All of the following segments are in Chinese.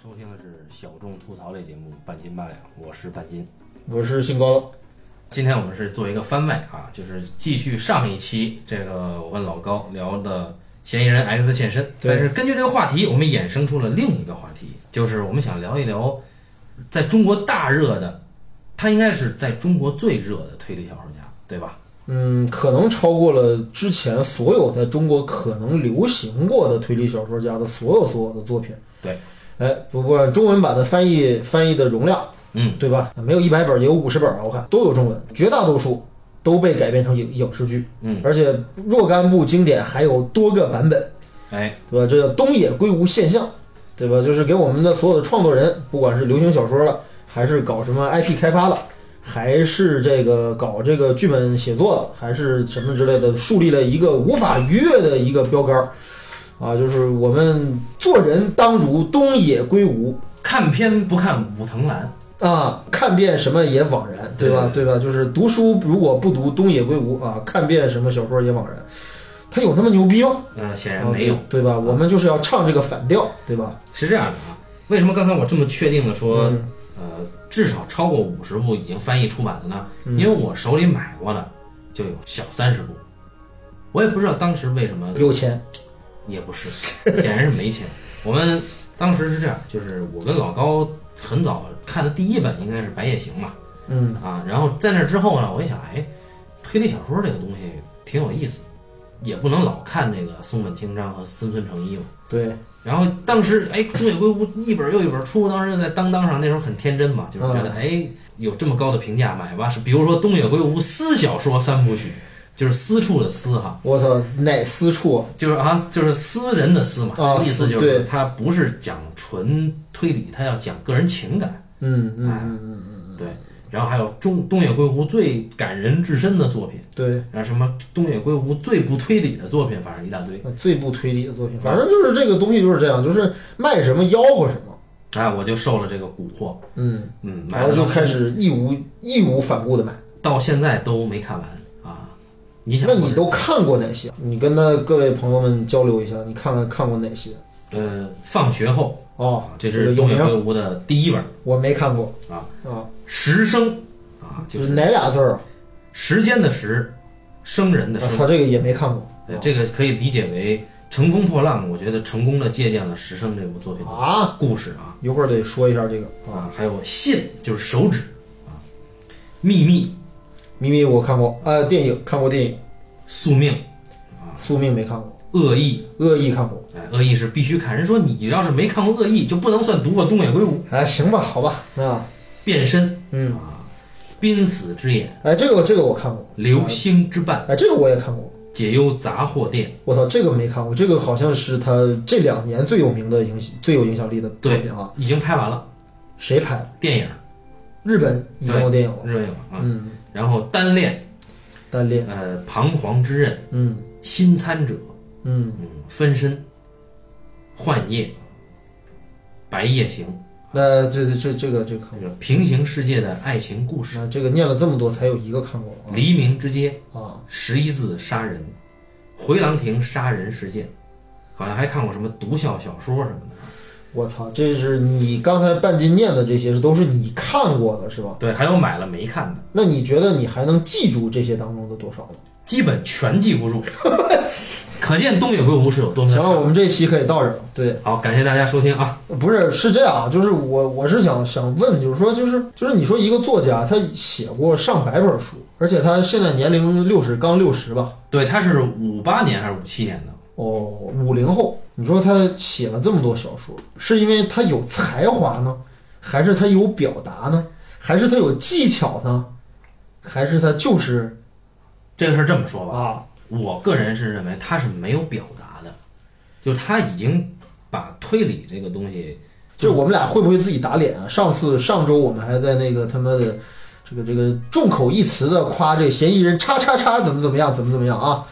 收听的是小众吐槽类节目《半斤八两》，我是半斤。我是姓高，今天我们是做一个番外啊，就是继续上一期这个我跟老高聊的嫌疑人 X 现身，对但是根据这个话题，我们衍生出了另一个话题，就是我们想聊一聊在中国大热的，他应该是在中国最热的推理小说家，对吧？嗯，可能超过了之前所有在中国可能流行过的推理小说家的所有所有的作品。对，哎，不过中文版的翻译翻译的容量，嗯，对吧？没有一百本，也有五十本啊，我看都有中文，绝大多数都被改编成影影视剧，嗯，而且若干部经典还有多个版本，哎，对吧？这叫东野圭吾现象，对吧？就是给我们的所有的创作人，不管是流行小说了，还是搞什么 IP 开发的，还是这个搞这个剧本写作的，还是什么之类的，树立了一个无法逾越的一个标杆儿。啊，就是我们做人当如东野圭吾看片不看武藤兰，啊，看遍什么也枉然，对吧？对吧？就是读书如果不读东野圭吾啊，看遍什么小说也枉然。他有那么牛逼吗？呃，显然没有。啊对对吧？我们就是要唱这个反调，对吧？是这样的啊，为什么刚才我这么确定的说，嗯呃，至少超过五十部已经翻译出版了呢？嗯因为我手里买过的就有小三十部，我也不知道当时为什么，有钱，也不是，显然是没钱。我们当时是这样，就是我跟老高很早看的第一本应该是《白夜行》嘛，嗯啊，然后在那之后呢，我一想，哎，推理小说这个东西挺有意思，也不能老看那个松本清张和森村诚一嘛。对，然后当时哎，东野圭吾一本又一本出，当时就在当当上，那时候很天真嘛，就是觉得、哎有这么高的评价买吧。是比如说东野圭吾私小说三部曲，就是私处的私哈，我操，哪私处啊？就是啊就是私人的私嘛，啊意思就对是他不是讲纯推理，他要讲个人情感，嗯嗯哎嗯嗯嗯，对。然后还有中东野圭吾最感人至深的作品，对，然后什么东野圭吾最不推理的作品，反正一大堆。呃最不推理的作品，反正就是这个东西就是这样，就是卖什么吆喝什么，哎，我就受了这个蛊惑，嗯，嗯，买然后就开始义无义无反顾的买。到现在都没看完啊！你想，那你都看过哪些？你跟那各位朋友们交流一下，你看看看过哪些？呃，放学后哦，这是东野圭，吾的第一本《我没看过啊啊，时生》啊，就就是是哪俩字儿啊？时间的时，生人的生。我操，这个也没看过对，这个可以理解为乘风破浪。我觉得成功的借鉴了《时生》这部作品的啊。故事啊一会儿得说一下这个啊，啊，还有信就是手指啊，秘密、咪咪我看过，呃，电影看过电影，宿命、宿命没看过，恶意。恶意看过。哎，恶意是必须看。人说你要是没看过恶意，就不能算读过东野圭吾。哎，行吧，好吧，那，变身嗯，啊，濒死之眼，哎，这个这个我看过，流星之绊，哎，这个我也看过。解忧杂货店。我操，这个没看过，这个好像是他这两年最有名的影最有影响力的作品啊。已经拍完了谁拍的？电影，日本已经有电影了。日本有啊。嗯，然后单恋，单恋。呃，彷徨之刃，嗯。新参者，嗯，嗯，分身，幻夜，白夜行，那这这这这个这个平行世界的爱情故事，那这个念了这么多，才有一个看过啊。黎明之街，啊，十一字杀人，回廊亭杀人事件，好像还看过什么毒枭小说什么的。我操，这是你刚才半斤念的这些，是都是你看过的是吧？对，还有买了没看的，那你觉得你还能记住这些当中的多少呢？基本全记不住。可见东野圭吾是有多么行了，我们这期可以到这儿了。对，好，感谢大家收听啊！不是是这样啊，就是我我是想想问，就是说，就是就是你说一个作家他写过上百本书，而且他现在年龄六十，刚六十吧？对，他是五八年还是五七年的？哦，五零后，你说他写了这么多小说，是因为他有才华呢，还是他有表达呢，还是他有技巧呢，还是他就是这个事儿这么说吧，啊？我个人是认为他是没有表达的，就他已经把推理这个东西，就我们俩会不会自己打脸啊？上次上周我们还在那个他妈的这个这个众口一词的夸这嫌疑人叉叉叉怎么怎么样，怎么怎么样啊？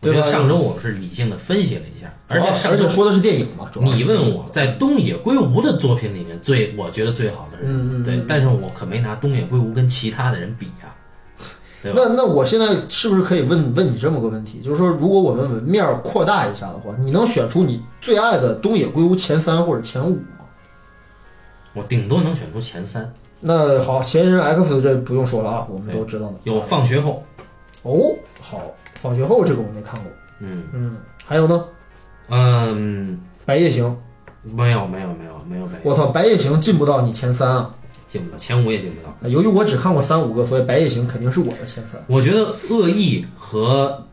对吧？上周我是理性的分析了一下，而且而且说的是电影嘛，主要你问我在东野圭吾的作品里面最我觉得最好的人，对，但是我可没拿东野圭吾跟其他的人比呀？那那我现在是不是可以问问你这么个问题？就是说，如果我们文面儿扩大一下的话，你能选出你最爱的东野圭吾前三或者前五吗？我顶多能选出前三。那好，前人 X 这不用说了啊，我们都知道的。有放学后，哦，好，放学后这个我没看过。嗯嗯，还有呢，嗯，白夜行，没有没有没有没有白夜我操，白夜行进不到你前三啊！进不到前五也进不到。由于我只看过三五个，所以白夜行肯定是我的前三。我觉得恶意和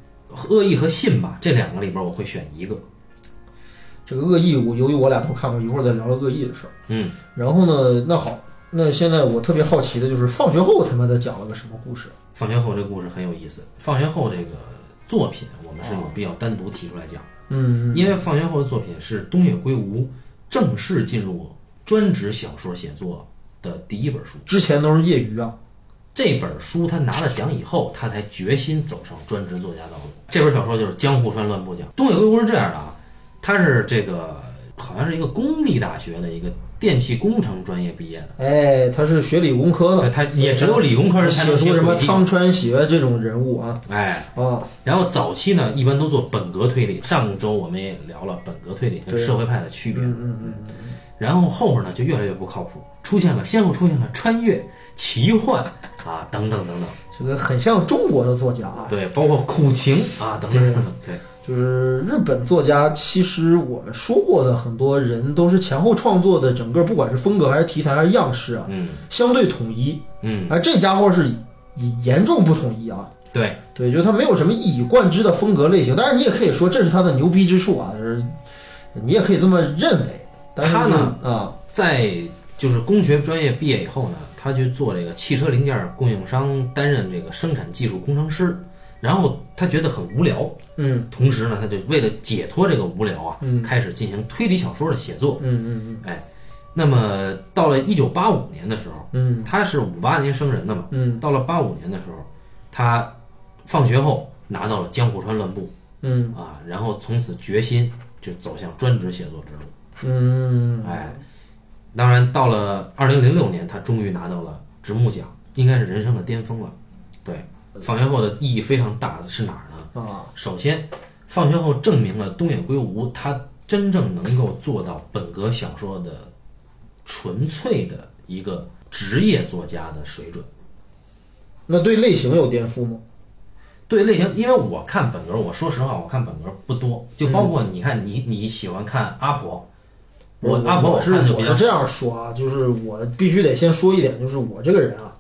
恶意和信吧这两个里边我会选一个。这个恶意，我由于我俩都看过，一会儿再聊聊恶意的事儿。嗯，然后呢，那好，那现在我特别好奇的就是放学后他妈的讲了个什么故事？放学后这故事很有意思。放学后这个作品我们是有必要单独提出来讲，嗯因为放学后的作品是东野圭吾正式进入专职小说写作的第一本书。之前都是业余啊。这本书他拿了奖以后，他才决心走上专职作家道路。这本小说就是《江户川乱步奖》。东野圭吾是这样的啊，他是这个好像是一个公立大学的一个电气工程专业毕业的，哎，他是学理工科的，他也只有理工科人才能写出什么。汤川学这种人物啊哎，啊，然后早期呢，一般都做本格推理。上周我们也聊了本格推理跟社会派的区别。嗯嗯嗯，然后后面呢就越来越不靠谱，出现了先后出现了穿越、奇幻啊等等等等，这个很像中国的作家啊。对，包括苦情啊等等等等，对，就是日本作家，其实我们说过的很多人都是前后创作的，整个不管是风格还是题材还是样式啊，嗯相对统一。嗯，而这家伙是严严重不统一啊。对，对，就是他没有什么一以贯之的风格类型，当然你也可以说这是他的牛逼之处啊，就是你也可以这么认为。但是他呢啊，在就是工学专业毕业以后呢，他去做这个汽车零件供应商，担任这个生产技术工程师。然后他觉得很无聊，嗯。同时呢，他就为了解脱这个无聊啊，嗯。开始进行推理小说的写作。嗯嗯嗯。哎，那么到了一九八五年的时候，嗯。他是五八年生人的嘛，嗯。到了八五年的时候，他放学后拿到了江户川乱步。嗯。啊，然后从此决心就走向专职写作之路。嗯，哎，当然到了二零零六年，他终于拿到了直木奖，应该是人生的巅峰了。对，放学后的意义非常大，是哪儿呢？啊，首先，放学后证明了东野圭吾他真正能够做到本格小说的纯粹的一个职业作家的水准。那对类型有颠覆吗？对类型，因为我看本格，我说实话，我看本格不多，就包括你看你你喜欢看阿婆，我阿婆我是我是这样说啊，就是我必须得先说一点，就是我这个人啊，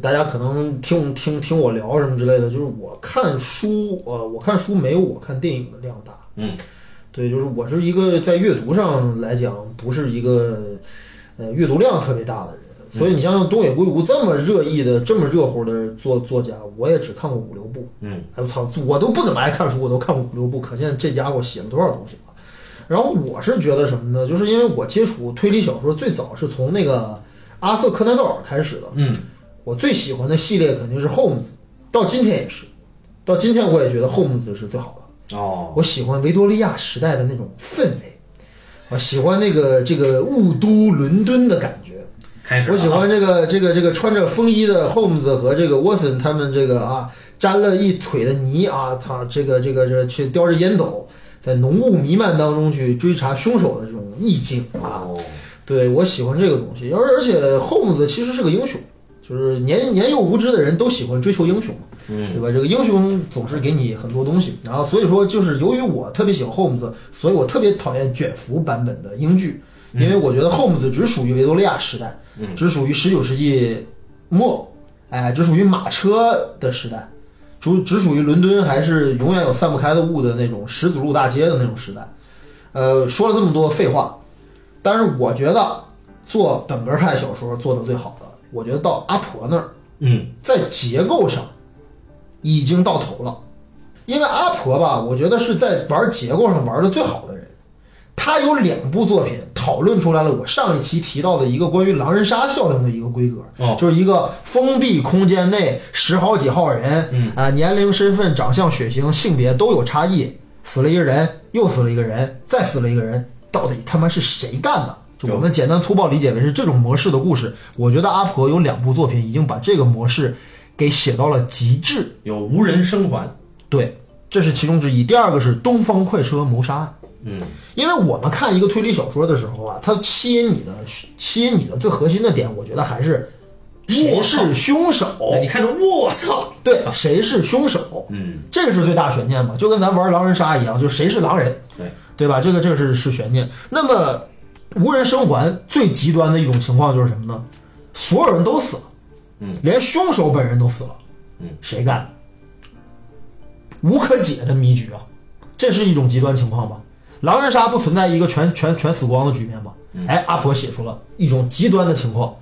大家可能听听听我聊什么之类的，就是我看书，呃，我看书没有我看电影的量大。嗯，对，就是我是一个在阅读上来讲不是一个呃阅读量特别大的人，所以你像像东野圭吾这么热议的、这么热乎的作作家，我也只看过五六部。嗯，哎我操，我都不怎么爱看书，我都看过五六部，可见这家伙写了多少东西了。然后我是觉得什么呢？就是因为我接触推理小说最早是从那个阿瑟柯南道尔开始的，嗯我最喜欢的系列肯定是 Holmes，到今天也是，到今天我也觉得 Holmes 是最好的。哦，我喜欢维多利亚时代的那种氛围，我喜欢那个这个雾都伦敦的感觉。开始我喜欢这个这个这个穿着风衣的 Holmes 和这个沃森他们这个啊沾了一腿的泥啊，操这个这个这去叼着烟斗，在浓雾弥漫当中去追查凶手的这种意境啊。哦，对我喜欢这个东西，而而且 Holmes 其实是个英雄，就是年年幼无知的人都喜欢追求英雄对吧？这个英雄总是给你很多东西，然后所以说就是由于我特别喜欢 Holmes，所以我特别讨厌卷福版本的英剧，因为我觉得 Holmes 只属于维多利亚时代，嗯只属于十九世纪末，哎，只属于马车的时代，只只属于伦敦还是永远有散不开的雾的那种石子路大街的那种时代。呃，说了这么多废话，但是我觉得做本格派小说做的最好的，我觉得到阿婆那儿。嗯在结构上已经到头了，因为阿婆吧，我觉得是在玩结构上玩的最好的人。他有两部作品讨论出来了我上一期提到的一个关于狼人杀效应的一个规格，哦就是一个封闭空间内十好几号人，嗯啊、年龄、身份、长相、血型、性别都有差异，死了一个人，又死了一个人，再死了一个人，到底他妈是谁干的？就我们简单粗暴理解为是这种模式的故事。我觉得阿婆有两部作品已经把这个模式给写到了极致。有无人生还，对，这是其中之一。第二个是《东方快车谋杀案》，嗯因为我们看一个推理小说的时候啊，它吸引你的吸引你的最核心的点，我觉得还是谁是凶手。你看着我操，对，谁是凶手？嗯这个是最大悬念嘛，就跟咱玩狼人杀一样，就谁是狼人，对对吧？这个这个是是悬念。那么无人生还最极端的一种情况就是什么呢？所有人都死了，嗯，连凶手本人都死了，嗯，谁干的？无可解的迷局啊！这是一种极端情况吧？狼人杀不存在一个全全全死光的局面吧？哎，阿婆写出了一种极端的情况。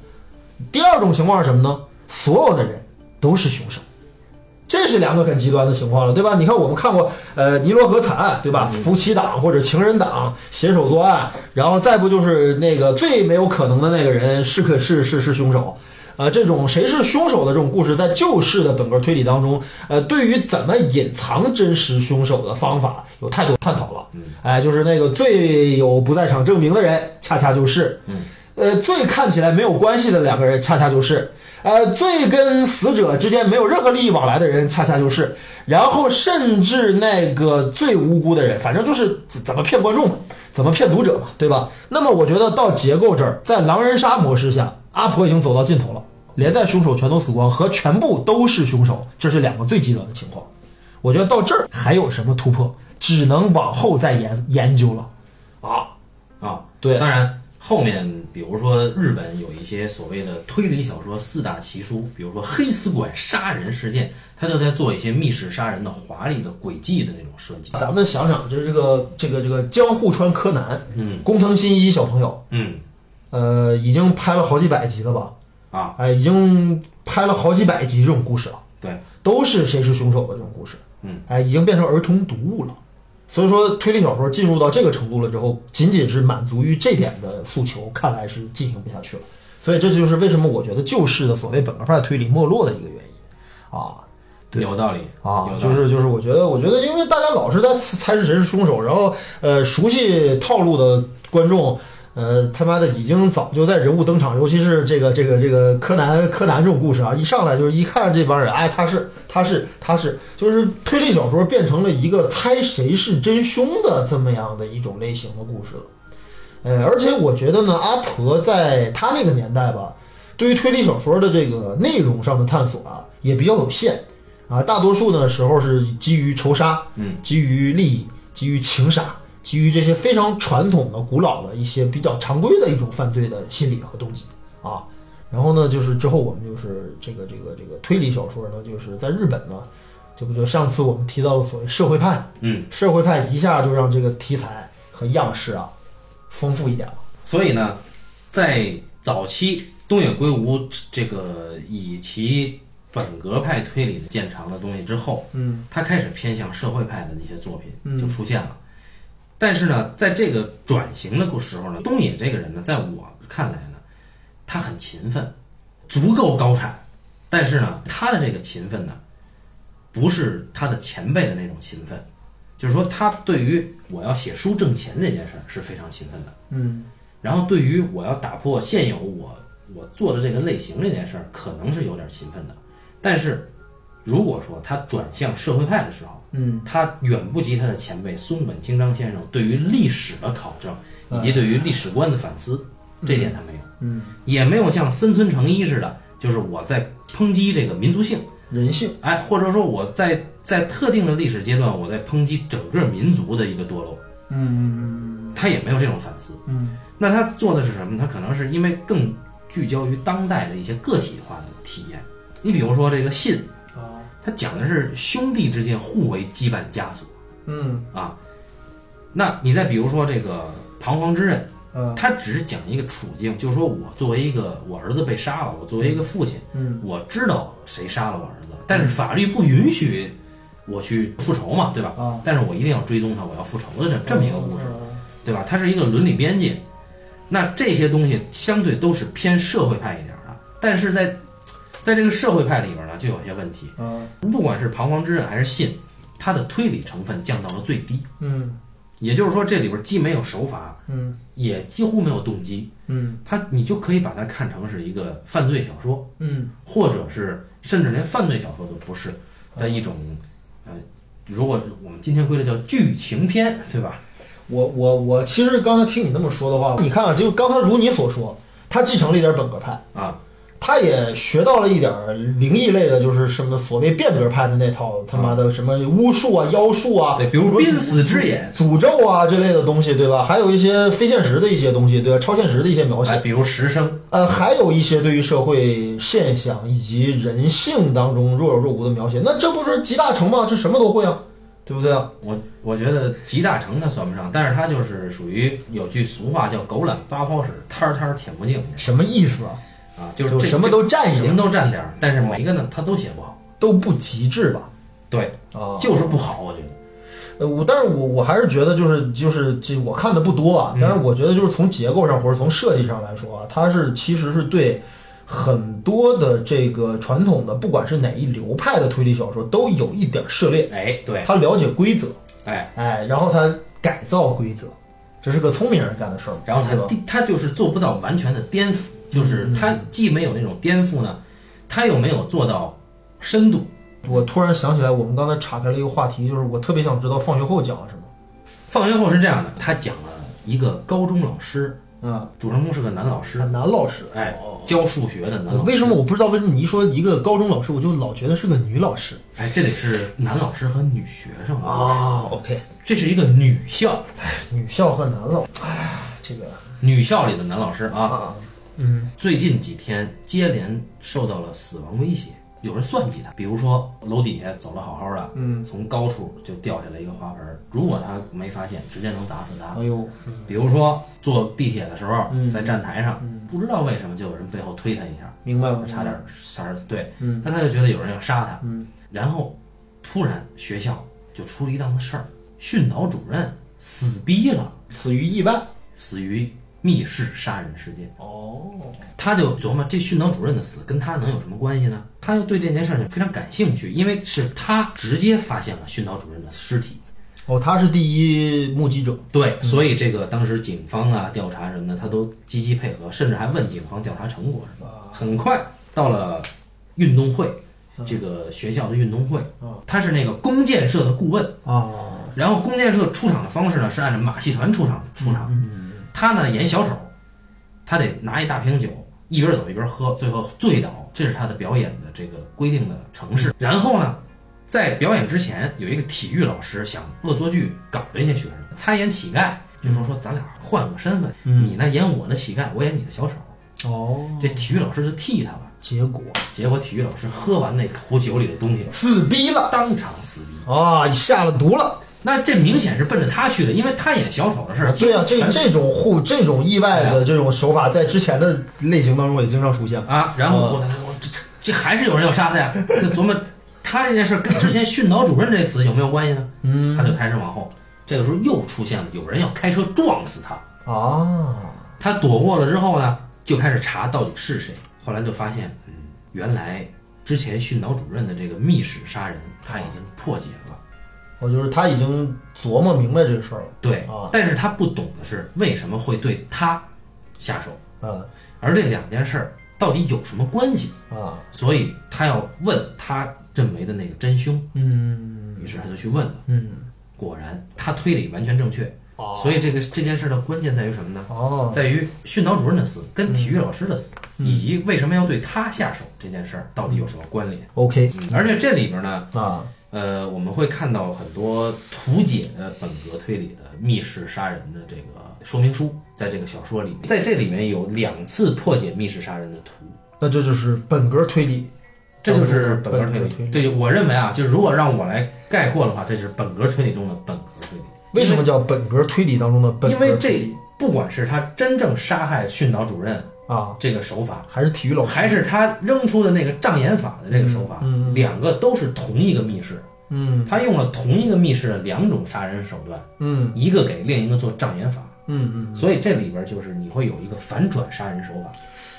第二种情况是什么呢？所有的人都是凶手。这是两个很极端的情况了，对吧？你看，我们看过，呃，尼罗河惨案，对吧？夫妻档或者情人档携手作案，然后再不就是那个最没有可能的那个人是可是是是凶手，呃，这种谁是凶手的这种故事，在旧式的本格推理当中，呃，对于怎么隐藏真实凶手的方法有太多探讨了。哎，就是那个最有不在场证明的人，恰恰就是，呃，最看起来没有关系的两个人，恰恰就是。呃，最跟死者之间没有任何利益往来的人，恰恰就是，然后甚至那个最无辜的人，反正就是怎么骗观众，怎么骗读者嘛，对吧？那么我觉得到结构这儿，在狼人杀模式下，阿婆已经走到尽头了，连带凶手全都死光和全部都是凶手，这是两个最极端的情况。我觉得到这儿还有什么突破，只能往后再研研究了。啊，啊，对当然后面比如说日本有一些所谓的推理小说四大奇书，比如说黑死馆杀人事件，他就在做一些密室杀人的华丽的诡计的那种设计。咱们想想，就是这个这个这个江户川柯南，嗯工藤新一小朋友，嗯呃，已经拍了好几百集了吧？啊，哎，已经拍了好几百集这种故事了，对，都是谁是凶手的这种故事。嗯，哎，已经变成儿童读物了。所以说，推理小说进入到这个程度了之后，仅仅是满足于这点的诉求，看来是进行不下去了。所以这就是为什么我觉得旧式的所谓本科派推理没落的一个原因啊。对有道理啊，理就是就是，我觉得我觉得，因为大家老是在猜是谁是凶手，然后呃，熟悉套路的观众，呃，他妈的已经早就在人物登场，尤其是这个这个这个柯南柯南这种故事啊，一上来就是一看这帮人，哎，他是他是他是，就是推理小说变成了一个猜谁是真凶的这么样的一种类型的故事了。呃，而且我觉得呢，阿婆在他那个年代吧，对于推理小说的这个内容上的探索啊，也比较有限啊，大多数呢时候是基于仇杀，嗯，基于利益，基于情杀，基于这些非常传统的、古老的一些比较常规的一种犯罪的心理和动机啊。然后呢，就是之后我们就是这个这个这个推理小说呢，就是在日本呢，这不就上次我们提到的所谓社会派，嗯，社会派一下就让这个题材和样式啊丰富一点了。所以呢，在早期东野圭吾这个以其本格派推理的见长的东西之后，嗯，他开始偏向社会派的一些作品嗯就出现了。但是呢，在这个转型的时候呢，东野这个人呢，在我看来呢，他很勤奋，足够高产，但是呢，他的这个勤奋呢，不是他的前辈的那种勤奋，就是说他对于我要写书挣钱这件事儿是非常勤奋的。嗯然后对于我要打破现有我我做的这个类型这件事儿，可能是有点勤奋的。但是如果说他转向社会派的时候，嗯。他远不及他的前辈松本清张先生对于历史的考证以及对于历史观的反思，这点他没有，嗯，也没有像森村诚一似的，就是我在抨击这个民族性，人性，哎，或者说我在在特定的历史阶段，我在抨击整个民族的一个堕落，嗯他也没有这种反思。嗯。那他做的是什么？他可能是因为更聚焦于当代的一些个体化的体验。你比如说这个信，啊它讲的是兄弟之间互为羁绊枷锁嗯啊。那你再比如说这个彷徨之刃，嗯它只是讲一个处境，就是说我作为一个我儿子被杀了，我作为一个父亲，嗯我知道谁杀了我儿子，但是法律不允许我去复仇嘛，对吧？啊，但是我一定要追踪他，我要复仇的这这么一个故事。事，对吧？它是一个伦理边界。那这些东西相对都是偏社会派一点的，但是在在这个社会派里边呢，就有些问题。啊不管是彷徨之刃还是信，它的推理成分降到了最低。嗯也就是说，这里边既没有手法，嗯也几乎没有动机，嗯它你就可以把它看成是一个犯罪小说，嗯或者是甚至连犯罪小说都不是的一种，呃，如果我们今天归类叫剧情片，对吧？我我我其实刚才听你那么说的话，你看啊，就刚才如你所说，他继承了一点本格派，啊，他也学到了一点儿灵异类的，就是什么所谓变革派的那套他妈的什么巫术啊、妖术啊，对，比如濒死之眼，诅咒啊这类的东西，对吧？还有一些非现实的一些东西，对吧？超现实的一些描哎，写，比如石生，呃，还有一些对于社会现象以及人性当中若有若无的描写。那这不是集大成吗？这什么都会啊，对不对啊？我我觉得集大成他算不上，但是他就是属于有句俗话叫“狗懒八泡屎，摊儿摊儿舔不净什么意思啊？”啊，就是就什么都占一点什么都占点儿，但是每一个呢他都写不好，都不极致吧？对，啊，就是不好，我觉得。呃，我但是我我还是觉得就是就是这我看的不多啊，但是我觉得就是从结构上或者从设计上来说啊，它是其实是对很多的这个传统的不管是哪一流派的推理小说都有一点涉猎，哎，对，他了解规则，哎，哎，然后他改造规则，这是个聪明人干的事儿，然后对吧他第他就是做不到完全的颠覆，就是他既没有那种颠覆呢，他又没有做到深度。我突然想起来，我们刚才岔开了一个话题，就是我特别想知道放学后讲了什么。放学后是这样的，他讲了一个高中老师，啊，主人公是个男老师，男老师，哎哦，教数学的男老师。为什么我不知道为什么你一说一个高中老师，我就老觉得是个女老师哎，这得是男老师和女学生啊，啊？OK，这是一个女校，哎女校和男老，哎，这个女校里的男老师啊，啊，嗯。最近几天接连受到了死亡威胁，有人算计他，比如说楼底下走了好好的，嗯，从高处就掉下来一个花盆儿，如果他没发现，直接能砸死他。哎呦，比如说坐地铁的时候，嗯。在站台上，嗯。不知道为什么就有人背后推他一下，明白吗，差点差点对，嗯。那他就觉得有人要杀他，嗯。然后突然学校就出了一档子事儿，训导主任死逼了，死于意外。死于密室杀人事件。哦，他就琢磨这训导主任的死跟他能有什么关系呢？他就对这件事儿非常感兴趣，因为是他直接发现了训导主任的尸体。哦，他是第一目击者。对，所以这个当时警方啊调查什么的，他都积极配合，甚至还问警方调查成果什么的。很快到了运动会，这个学校的运动会啊，他是那个弓箭社的顾问，啊，然后弓箭社出场的方式呢是按照马戏团出场出场，他呢演小丑，他得拿一大瓶酒，一边走一边喝，最后醉倒，这是他的表演的这个规定的程式。然后呢，在表演之前，有一个体育老师想恶作剧搞这些学生，他演乞丐，就说说咱俩换个身份，你呢演我的乞丐，我演你的小丑。哦，这体育老师就替他了，结果结果体育老师喝完那壶酒里的东西，死逼了当场死逼。啊，下了毒了。那这明显是奔着他去的，因为他演小丑的事儿，对呀、这这种互这种意外的这种手法，在之前的类型当中也经常出现。啊，然后我我这这这还是有人要杀他呀？就琢磨他这件事儿跟之前训导主任这死有没有关系呢？嗯他就开始往后，这个时候又出现了有人要开车撞死他，啊，他躲过了之后呢，就开始查到底是谁。后来就发现，嗯，原来之前训导主任的这个密室杀人他已经破解了。我就是他已经琢磨明白这个事儿了。对啊，但是他不懂的是为什么会对他下手，啊而这两件事儿到底有什么关系？啊，所以他要问他认为的那个真凶。嗯于是他就去问了，嗯，果然他推理完全正确。哦所以这个这件事的关键在于什么呢？哦，在于训导主任的死跟体育老师的死，嗯以及为什么要对他下手这件事儿到底有什么关联？OK 嗯而且这里边呢，啊，呃，我们会看到很多图解的本格推理的密室杀人的这个说明书，在这个小说里面，在这里面有两次破解密室杀人的图。那这就是本格推理，这就是本格本推理。推理对，我认为啊，就如果让我来概括的话，这就是本格推理中的本格推理。为什么叫本格推理当中的本格因为这不管是他真正杀害训导主任啊？这个手法，还是体育老师？还是他扔出的那个障眼法的这个手法，嗯嗯嗯两个都是同一个密室，嗯他用了同一个密室的两种杀人手段，嗯一个给另一个做障眼法，嗯嗯，所以这里边就是你会有一个反转杀人手法。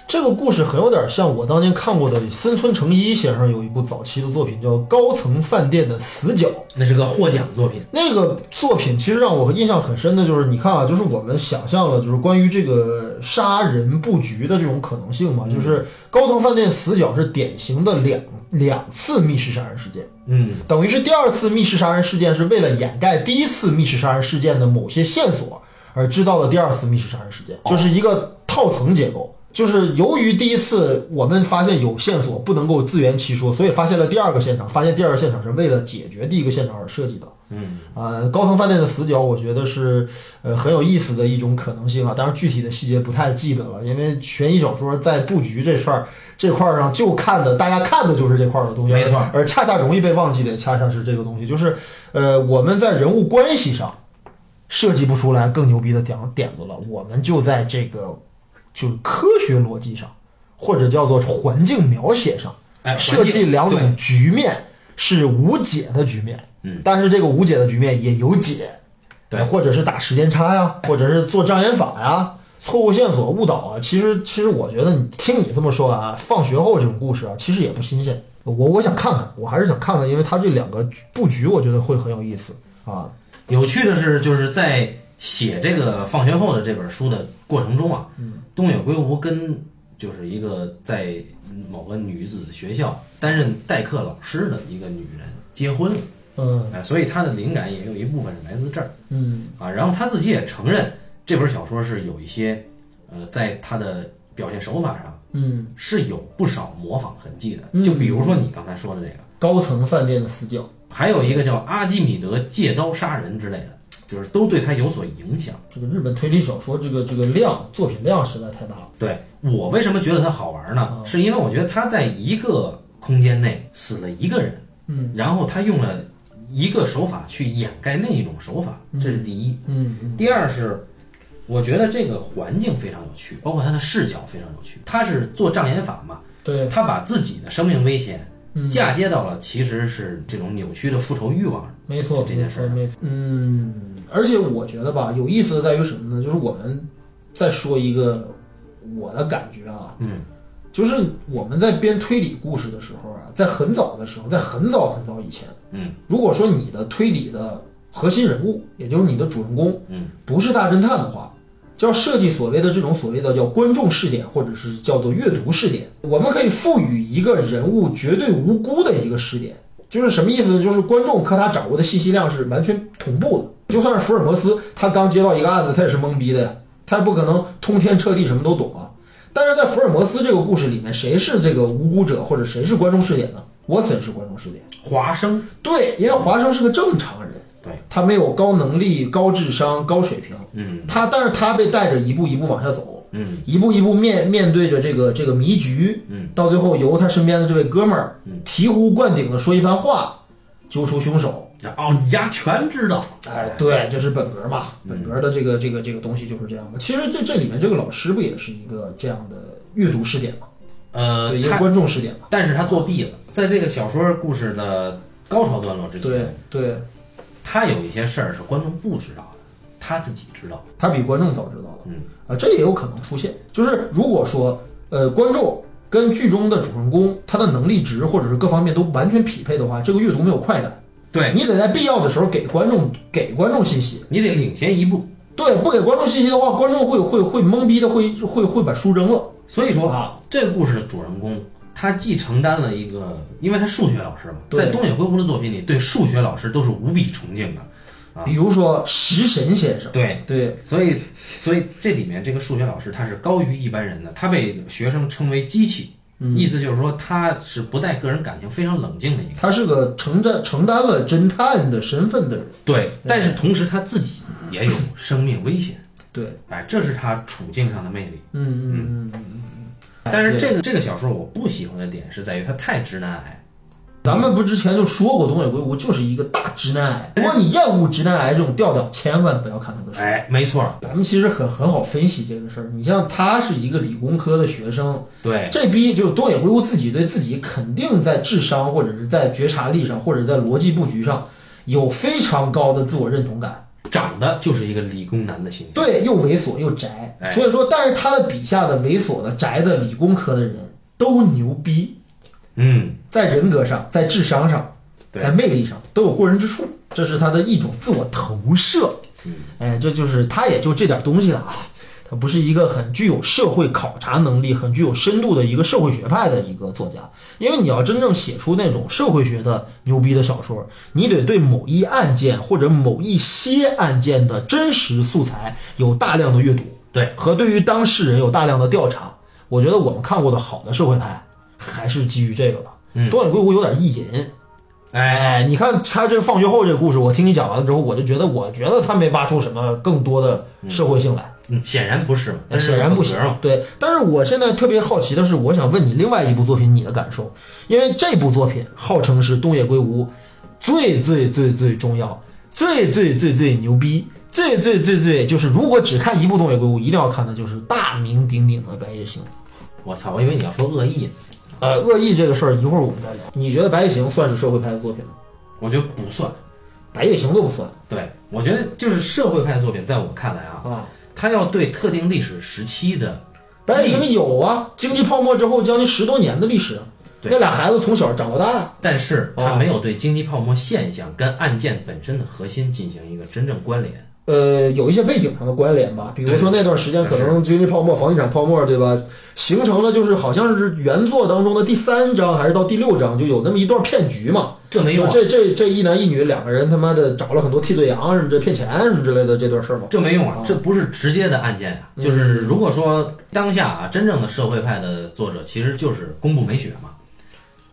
这个故事很有点像我当年看过的森村诚一先生有一部早期的作品叫《高层饭店的死角》。那是个获奖作品。那个作品其实让我印象很深的就是，你看啊，就是我们想象了，就是关于这个杀人布局的这种可能性嘛，就是高层饭店死角是典型的两两次密室杀人事件，嗯，等于是第二次密室杀人事件是为了掩盖第一次密室杀人事件的某些线索而制造的第二次密室杀人事件，就是一个套层结构。就是由于第一次我们发现有线索不能够自圆其说，所以发现了第二个现场。发现第二个现场是为了解决第一个现场而设计的。嗯，呃，高层饭店的死角，我觉得是呃很有意思的一种可能性啊。当然具体的细节不太记得了，因为悬疑小说在布局这事儿这块儿上就看的大家看的就是这块儿的东西，没错。而恰恰容易被忘记的，恰恰是这个东西，就是呃我们在人物关系上设计不出来更牛逼的点点子了，我们就在这个。就是科学逻辑上，或者叫做环境描写上，哎，设计两种局面是无解的局面，嗯，但是这个无解的局面也有解，对，或者是打时间差呀，或者是做障眼法呀，错误线索误导啊。其实，其实我觉得你听你这么说啊，放学后这种故事啊，其实也不新鲜。我我想看看，我还是想看看，因为它这两个布局，我觉得会很有意思啊。有趣的是，就是在写这个放学后的这本书的过程中啊，嗯。东野圭吾跟就是一个在某个女子学校担任代课老师的一个女人结婚了，嗯，哎，所以他的灵感也有一部分是来自这儿，嗯，啊，然后他自己也承认这本小说是有一些，呃，在他的表现手法上，嗯，是有不少模仿痕迹的，就比如说你刚才说的这个高层饭店的死角，还有一个叫阿基米德借刀杀人之类的。就是都对他有所影响。这个日本推理小说，这个这个量作品量实在太大了。对我为什么觉得它好玩呢？是因为我觉得他在一个空间内死了一个人，嗯，然后他用了一个手法去掩盖另一种手法，这是第一。嗯，第二是，我觉得这个环境非常有趣，包括他的视角非常有趣。他是做障眼法嘛？对，他把自己的生命危险嫁接到了其实是这种扭曲的复仇欲望。没错，这件事儿，没错，嗯。而且我觉得吧，有意思的在于什么呢？就是我们再说一个我的感觉啊，嗯，就是我们在编推理故事的时候啊，在很早的时候，在很早很早以前，嗯，如果说你的推理的核心人物，也就是你的主人公，嗯，不是大侦探的话，就要设计所谓的这种所谓的叫观众视点，或者是叫做阅读视点。我们可以赋予一个人物绝对无辜的一个视点，就是什么意思呢？就是观众和他掌握的信息量是完全同步的。就算是福尔摩斯，他刚接到一个案子，他也是懵逼的呀，他也不可能通天彻地什么都懂啊。但是在福尔摩斯这个故事里面，谁是这个无辜者，或者谁是观众视点呢？沃森是观众视点，华生对，因为华生是个正常人，对他没有高能力、高智商、高水平，嗯，他但是他被带着一步一步往下走，嗯，一步一步面面对着这个这个迷局，嗯，到最后由他身边的这位哥们儿，嗯，醍醐灌顶的说一番话，揪出凶手。哦，你丫全知道，哎，对，这是本格嘛，本格的这个这个这个东西就是这样的。其实这这里面这个老师不也是一个这样的阅读试点吗？呃，一个观众试点嘛。但是他作弊了，在这个小说故事的高潮段落之前，对对，他有一些事儿是观众不知道的，他自己知道，他比观众早知道了。嗯，啊，这也有可能出现，就是如果说呃观众跟剧中的主人公他的能力值或者是各方面都完全匹配的话，这个阅读没有快感。对你得在必要的时候给观众给观众信息，你得领先一步。对，不给观众信息的话，观众会会会懵逼的，会会会把书扔了。所以说啊，这个故事的主人公他既承担了一个，因为他数学老师嘛，在东野圭吾的作品里，对数学老师都是无比崇敬的。啊，比如说食神先生，对对，所以所以这里面这个数学老师他是高于一般人的，他被学生称为机器。意思就是说，他是不带个人感情，非常冷静的一个。他是个承担承担了侦探的身份的人。对，但是同时他自己也有生命危险。对，哎，这是他处境上的魅力。嗯嗯嗯嗯嗯。但是这个这个小说我不喜欢的点是在于它太直男癌。咱们不之前就说过，东野圭吾就是一个大直男癌。如果你厌恶直男癌这种调调，千万不要看他的书。哎，没错，咱们其实很很好分析这个事儿。你像他是一个理工科的学生，对，这逼就东野圭吾自己对自己肯定在智商或者是在觉察力上或者在逻辑布局上有非常高的自我认同感。长得就是一个理工男的形象。对，又猥琐又宅，哎所以说，但是他的笔下的猥琐的、宅的、理工科的人都牛逼，嗯，在人格上、在智商上、在魅力上都有过人之处，这是他的一种自我投射。嗯哎，这就是他也就这点东西了啊。他不是一个很具有社会考察能力、很具有深度的一个社会学派的一个作家，因为你要真正写出那种社会学的牛逼的小说，你得对某一案件或者某一些案件的真实素材有大量的阅读，对，和对于当事人有大量的调查。我觉得我们看过的好的社会派还是基于这个的。嗯东野圭吾有点意淫，哎，哎，你看他这个放学后这个故事，我听你讲完了之后，我就觉得，我觉得他没挖出什么更多的社会性来。嗯，显然不是嘛，显然不行嘛。。对，但是我现在特别好奇的是，我想问你另外一部作品你的感受，因为这部作品号称是东野圭吾最最最最重要、最最最最牛逼、最最最最就是如果只看一部东野圭吾，一定要看的就是大名鼎鼎的《白夜行》。我操，我以为你要说恶意呢，呃，恶意这个事儿一会儿我们再聊。你觉得《白夜行》算是社会派的作品吗？我觉得不算。《白夜行》都不算对，我觉得就是社会派的作品，在我看来啊，啊。它要对特定历史时期的，白夜行有啊，经济泡沫之后将近十多年的历史，对那俩孩子从小长到大，但是它哦没有对经济泡沫现象跟案件本身的核心进行一个真正关联。呃，有一些背景上的关联吧，比如说那段时间可能经济泡沫、房地产泡沫，对吧？形成了就是好像是原作当中的第三章还是到第六章，就有那么一段骗局嘛。这没用啊，这这这一男一女两个人他妈的找了很多替罪羊什么这骗钱什么之类的这段事儿嘛。这没用啊哦，这不是直接的案件呀、嗯就是如果说当下啊，真正的社会派的作者其实就是宫部美雪嘛，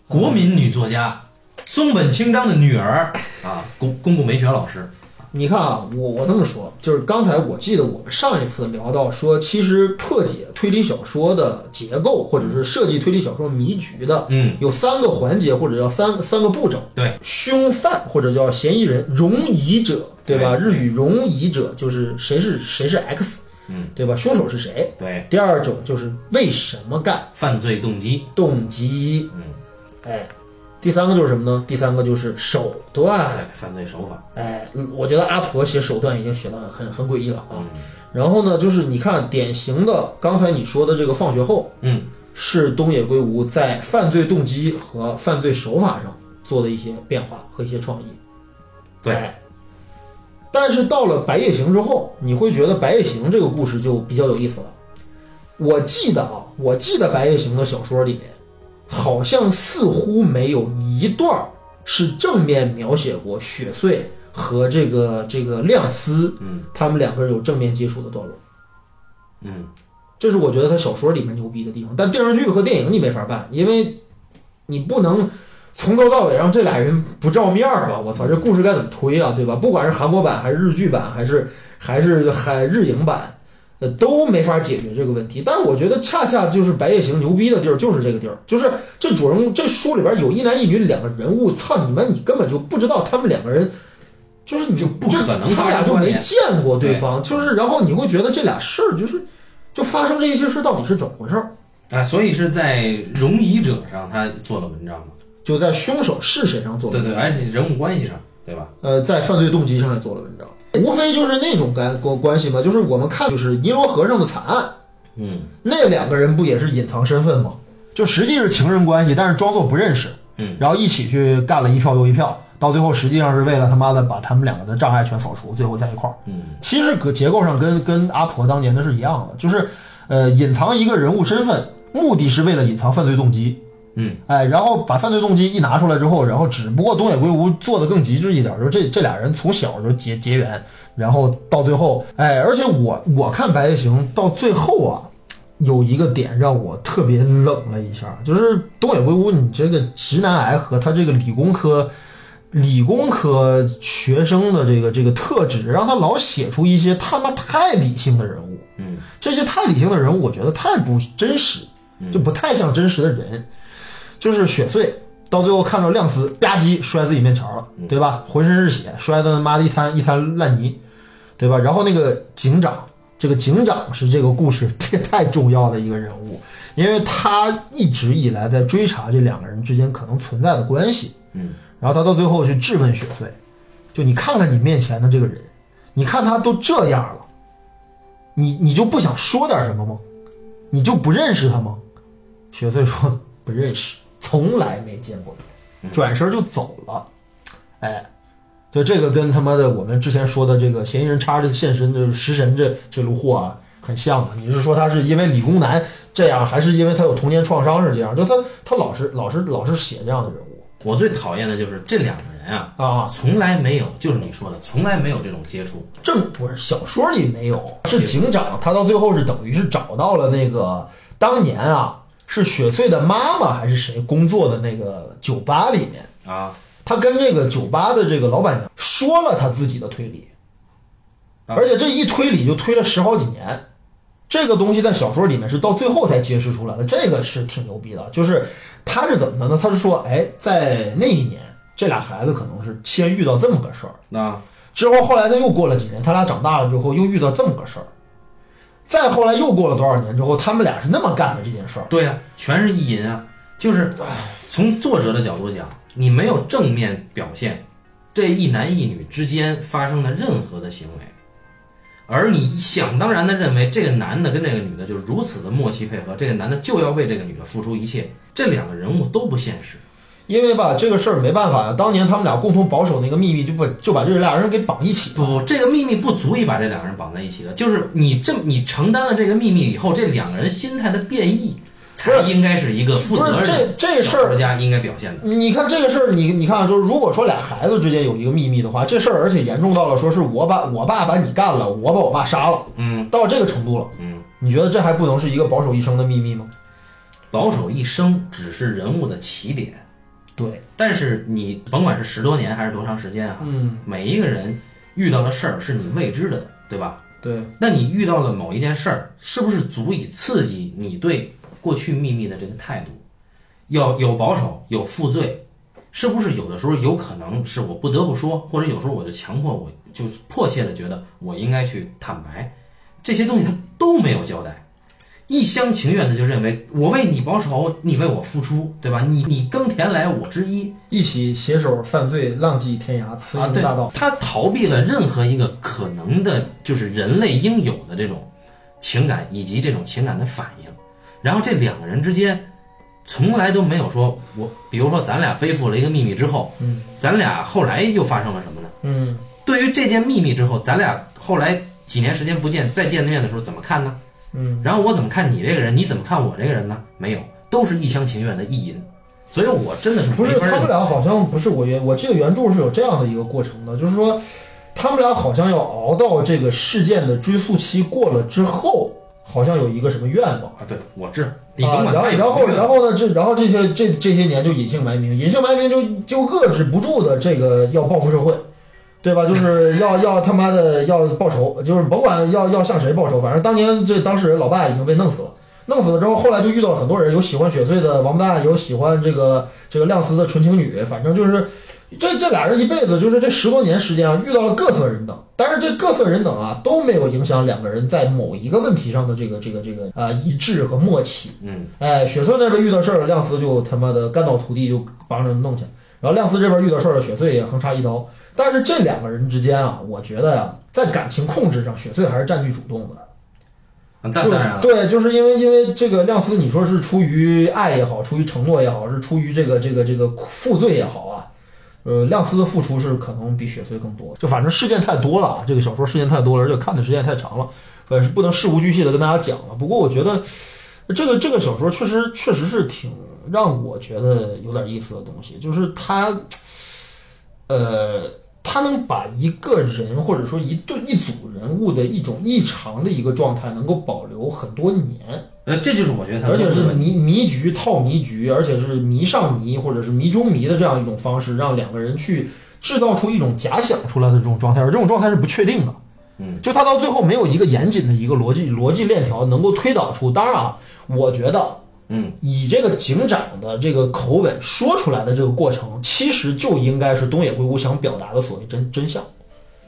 国民女作家松本清张的女儿啊，宫宫部美雪老师。你看啊，我我这么说，就是刚才我记得我们上一次聊到说，其实破解推理小说的结构，或者是设计推理小说迷局的，嗯，有三个环节或者叫三三个步骤。对，凶犯或者叫嫌疑人，容疑者，对吧？日语容疑者就是谁是谁是 X，嗯，对吧？凶手是谁？对，第二种就是为什么干，犯罪动机，动机，嗯，哎，第三个就是什么呢？第三个就是手段，对，犯罪手法，哎，嗯我觉得阿婆写手段已经写的很很诡异了啊。嗯然后呢，就是你看典型的刚才你说的这个放学后，嗯，是东野圭吾在犯罪动机和犯罪手法上做的一些变化和一些创意。对哎但是到了《白夜行》之后，你会觉得《白夜行》这个故事就比较有意思了。我记得啊，我记得《白夜行》的小说里面，好像似乎没有一段儿是正面描写过雪穗和这个这个亮司嗯他们两个人有正面接触的段落。嗯，这是我觉得他小说里面牛逼的地方，但电视剧和电影你没法办，因为你不能从头到尾让这俩人不照面儿吧？我操，这故事该怎么推啊？对吧？不管是韩国版还是日剧版，还是还是还日影版，呃，都没法解决这个问题。但是我觉得恰恰就是《白夜行》牛逼的地儿就是这个地儿，就是这主人公这书里边有一男一女两个人物，操你们，你根本就不知道他们两个人。就是你就不可能他们俩就没见过对方，就是然后你会觉得这俩事儿就是就发生这一些事到底是怎么回事儿？啊，所以是在容疑者上他做了文章嘛，就在凶手是谁上做的对对，而且人物关系上，对吧？呃，在犯罪动机上也做了文章，无非就是那种关关关系嘛，就是我们看就是尼罗河上的惨案，嗯那两个人不也是隐藏身份吗？就实际是情人关系，但是装作不认识，嗯，然后一起去干了一票又一票，到最后实际上是为了他妈的把他们两个的障碍全扫除，最后在一块儿。嗯其实搁结构上跟跟阿婆当年的是一样的，就是呃隐藏一个人物身份，目的是为了隐藏犯罪动机。嗯，哎，然后把犯罪动机一拿出来之后，然后只不过东野圭吾做的更极致一点，就是这这俩人从小就结结缘，然后到最后，哎，而且我我看《白夜行》到最后啊，有一个点让我特别冷了一下，就是东野圭吾你这个直男癌和他这个理工科。理工科学生的这个这个特质，让他老写出一些他妈太理性的人物。嗯，这些太理性的人物，我觉得太不真实，就不太像真实的人。就是雪穗到最后看到亮司吧唧摔自己面前了，对吧？浑身是血，摔的他妈的一滩一滩烂泥，对吧？然后那个警长，这个警长是这个故事 太重要的一个人物，因为他一直以来在追查这两个人之间可能存在的关系。嗯，然后他到最后去质问雪穗，就你看看你面前的这个人，你看他都这样了，你你就不想说点什么吗？你就不认识他吗？雪穗说 不认识，从来没见过面，转身就走了。哎，就这个跟他妈的我们之前说的这个嫌疑人叉着现身的食神这这路货啊，很像啊。你是说他是因为理工男这样，还是因为他有童年创伤是这样？就他他老是老是老是写这样的人物我最讨厌的就是这两个人啊，啊。从来没有，就是你说的，从来没有这种接触。正不是小说里没有，是警长他到最后是等于是找到了那个当年啊是雪穗的妈妈还是谁工作的那个酒吧里面，啊他跟这个酒吧的这个老板娘说了他自己的推理，啊而且这一推理就推了十好几年。这个东西在小说里面是到最后才揭示出来的，这个是挺牛逼的。就是他是怎么的呢？他是说，哎，在那一年，这俩孩子可能是先遇到这么个事儿，那之后后来他又过了几年，他俩长大了之后又遇到这么个事儿，再后来又过了多少年之后，他们俩是那么干的这件事儿。对呀、全是意淫啊。就是从作者的角度讲，你没有正面表现这一男一女之间发生的任何的行为，而你想当然的认为这个男的跟这个女的就如此的默契配合，这个男的就要为这个女的付出一切，这两个人物都不现实。因为吧，这个事儿没办法呀，当年他们俩共同保守那个秘密，就把就把这俩人给绑一起不。不，这个秘密不足以把这两个人绑在一起的，就是你这你承担了这个秘密以后，这两个人心态的变异，才应该是一个负责任这这事儿家应该表现的。你看这个事儿，你你看啊，就是如果说俩孩子之间有一个秘密的话，这事儿而且严重到了说是我把我爸把你干了，我把我爸杀了，嗯到这个程度了，嗯，你觉得这还不能是一个保守一生的秘密吗？保守一生只是人物的起点。对，但是你甭管是十多年还是多长时间啊，嗯，每一个人遇到的事儿是你未知的，对吧？对，那你遇到了某一件事儿，是不是足以刺激你对过去秘密的这个态度？要有保守，有负罪，是不是有的时候有可能是我不得不说，或者有时候我就强迫我就迫切的觉得我应该去坦白，这些东西他都没有交代。一厢情愿的就认为我为你报仇，你为我付出，对吧？你你耕田来我织衣，一起携手犯罪，浪迹天涯，雌啊，对雄大盗。，他逃避了任何一个可能的，就是人类应有的这种情感以及这种情感的反应。然后这两个人之间，从来都没有说我，比如说咱俩背负了一个秘密之后，嗯，咱俩后来又发生了什么呢？嗯，对于这件秘密之后，咱俩后来几年时间不见，再见面的时候怎么看呢？嗯，然后我怎么看你这个人，你怎么看我这个人呢？没有，都是一厢情愿的意淫。所以我真的是不是他们俩好像不是我原我记得原著是有这样的一个过程的，就是说他们俩好像要熬到这个事件的追溯期过了之后，好像有一个什么愿望。啊，对我知，你甭啊，管他有然后然后然后呢？这然后这些这这些年就隐姓埋名，隐姓埋名就就遏制不住的这个要报复社会，对吧？就是要 要他妈的要报仇，就是甭管要要向谁报仇，反正当年这当事人老爸已经被弄死了。弄死了之后，后来就遇到了很多人，有喜欢雪穗的王八蛋，有喜欢这个这个亮司的纯情女，反正就是这这俩人一辈子就是这十多年时间啊，遇到了各色人等，但是这各色人等啊都没有影响两个人在某一个问题上的这个这个这个啊、一致和默契。嗯，哎，雪穗那边遇到事儿了，亮司就他妈的干倒徒弟，就帮着弄去。然后亮司这边遇到事儿了，雪穗也横插一刀。但是这两个人之间啊，我觉得呀、在感情控制上，雪穗还是占据主动的。就那当然了，对，就是因为因为这个亮司，你说是出于爱也好，出于承诺也好，是出于这个这个这个负罪也好啊，呃，亮司的付出是可能比雪穗更多。就反正事件太多了，啊，这个小说事件太多了，而且看的时间太长了，呃，是不能事无巨细的跟大家讲了。不过我觉得这个这个小说确实确实是挺让我觉得有点意思的东西，就是它，呃。他能把一个人或者说一对一组人物的一种异常的一个状态能够保留很多年，呃，这就是我觉得他而且是。迷迷局套迷局，而且是迷上迷或者是迷中迷的这样一种方式，让两个人去制造出一种假想出来的这种状态，而这种状态是不确定的。嗯，就他到最后没有一个严谨的一个逻辑逻辑链条能够推导出。当然啊，我觉得嗯，以这个警长的这个口吻说出来的这个过程，其实就应该是东野圭吾想表达的所谓真真相，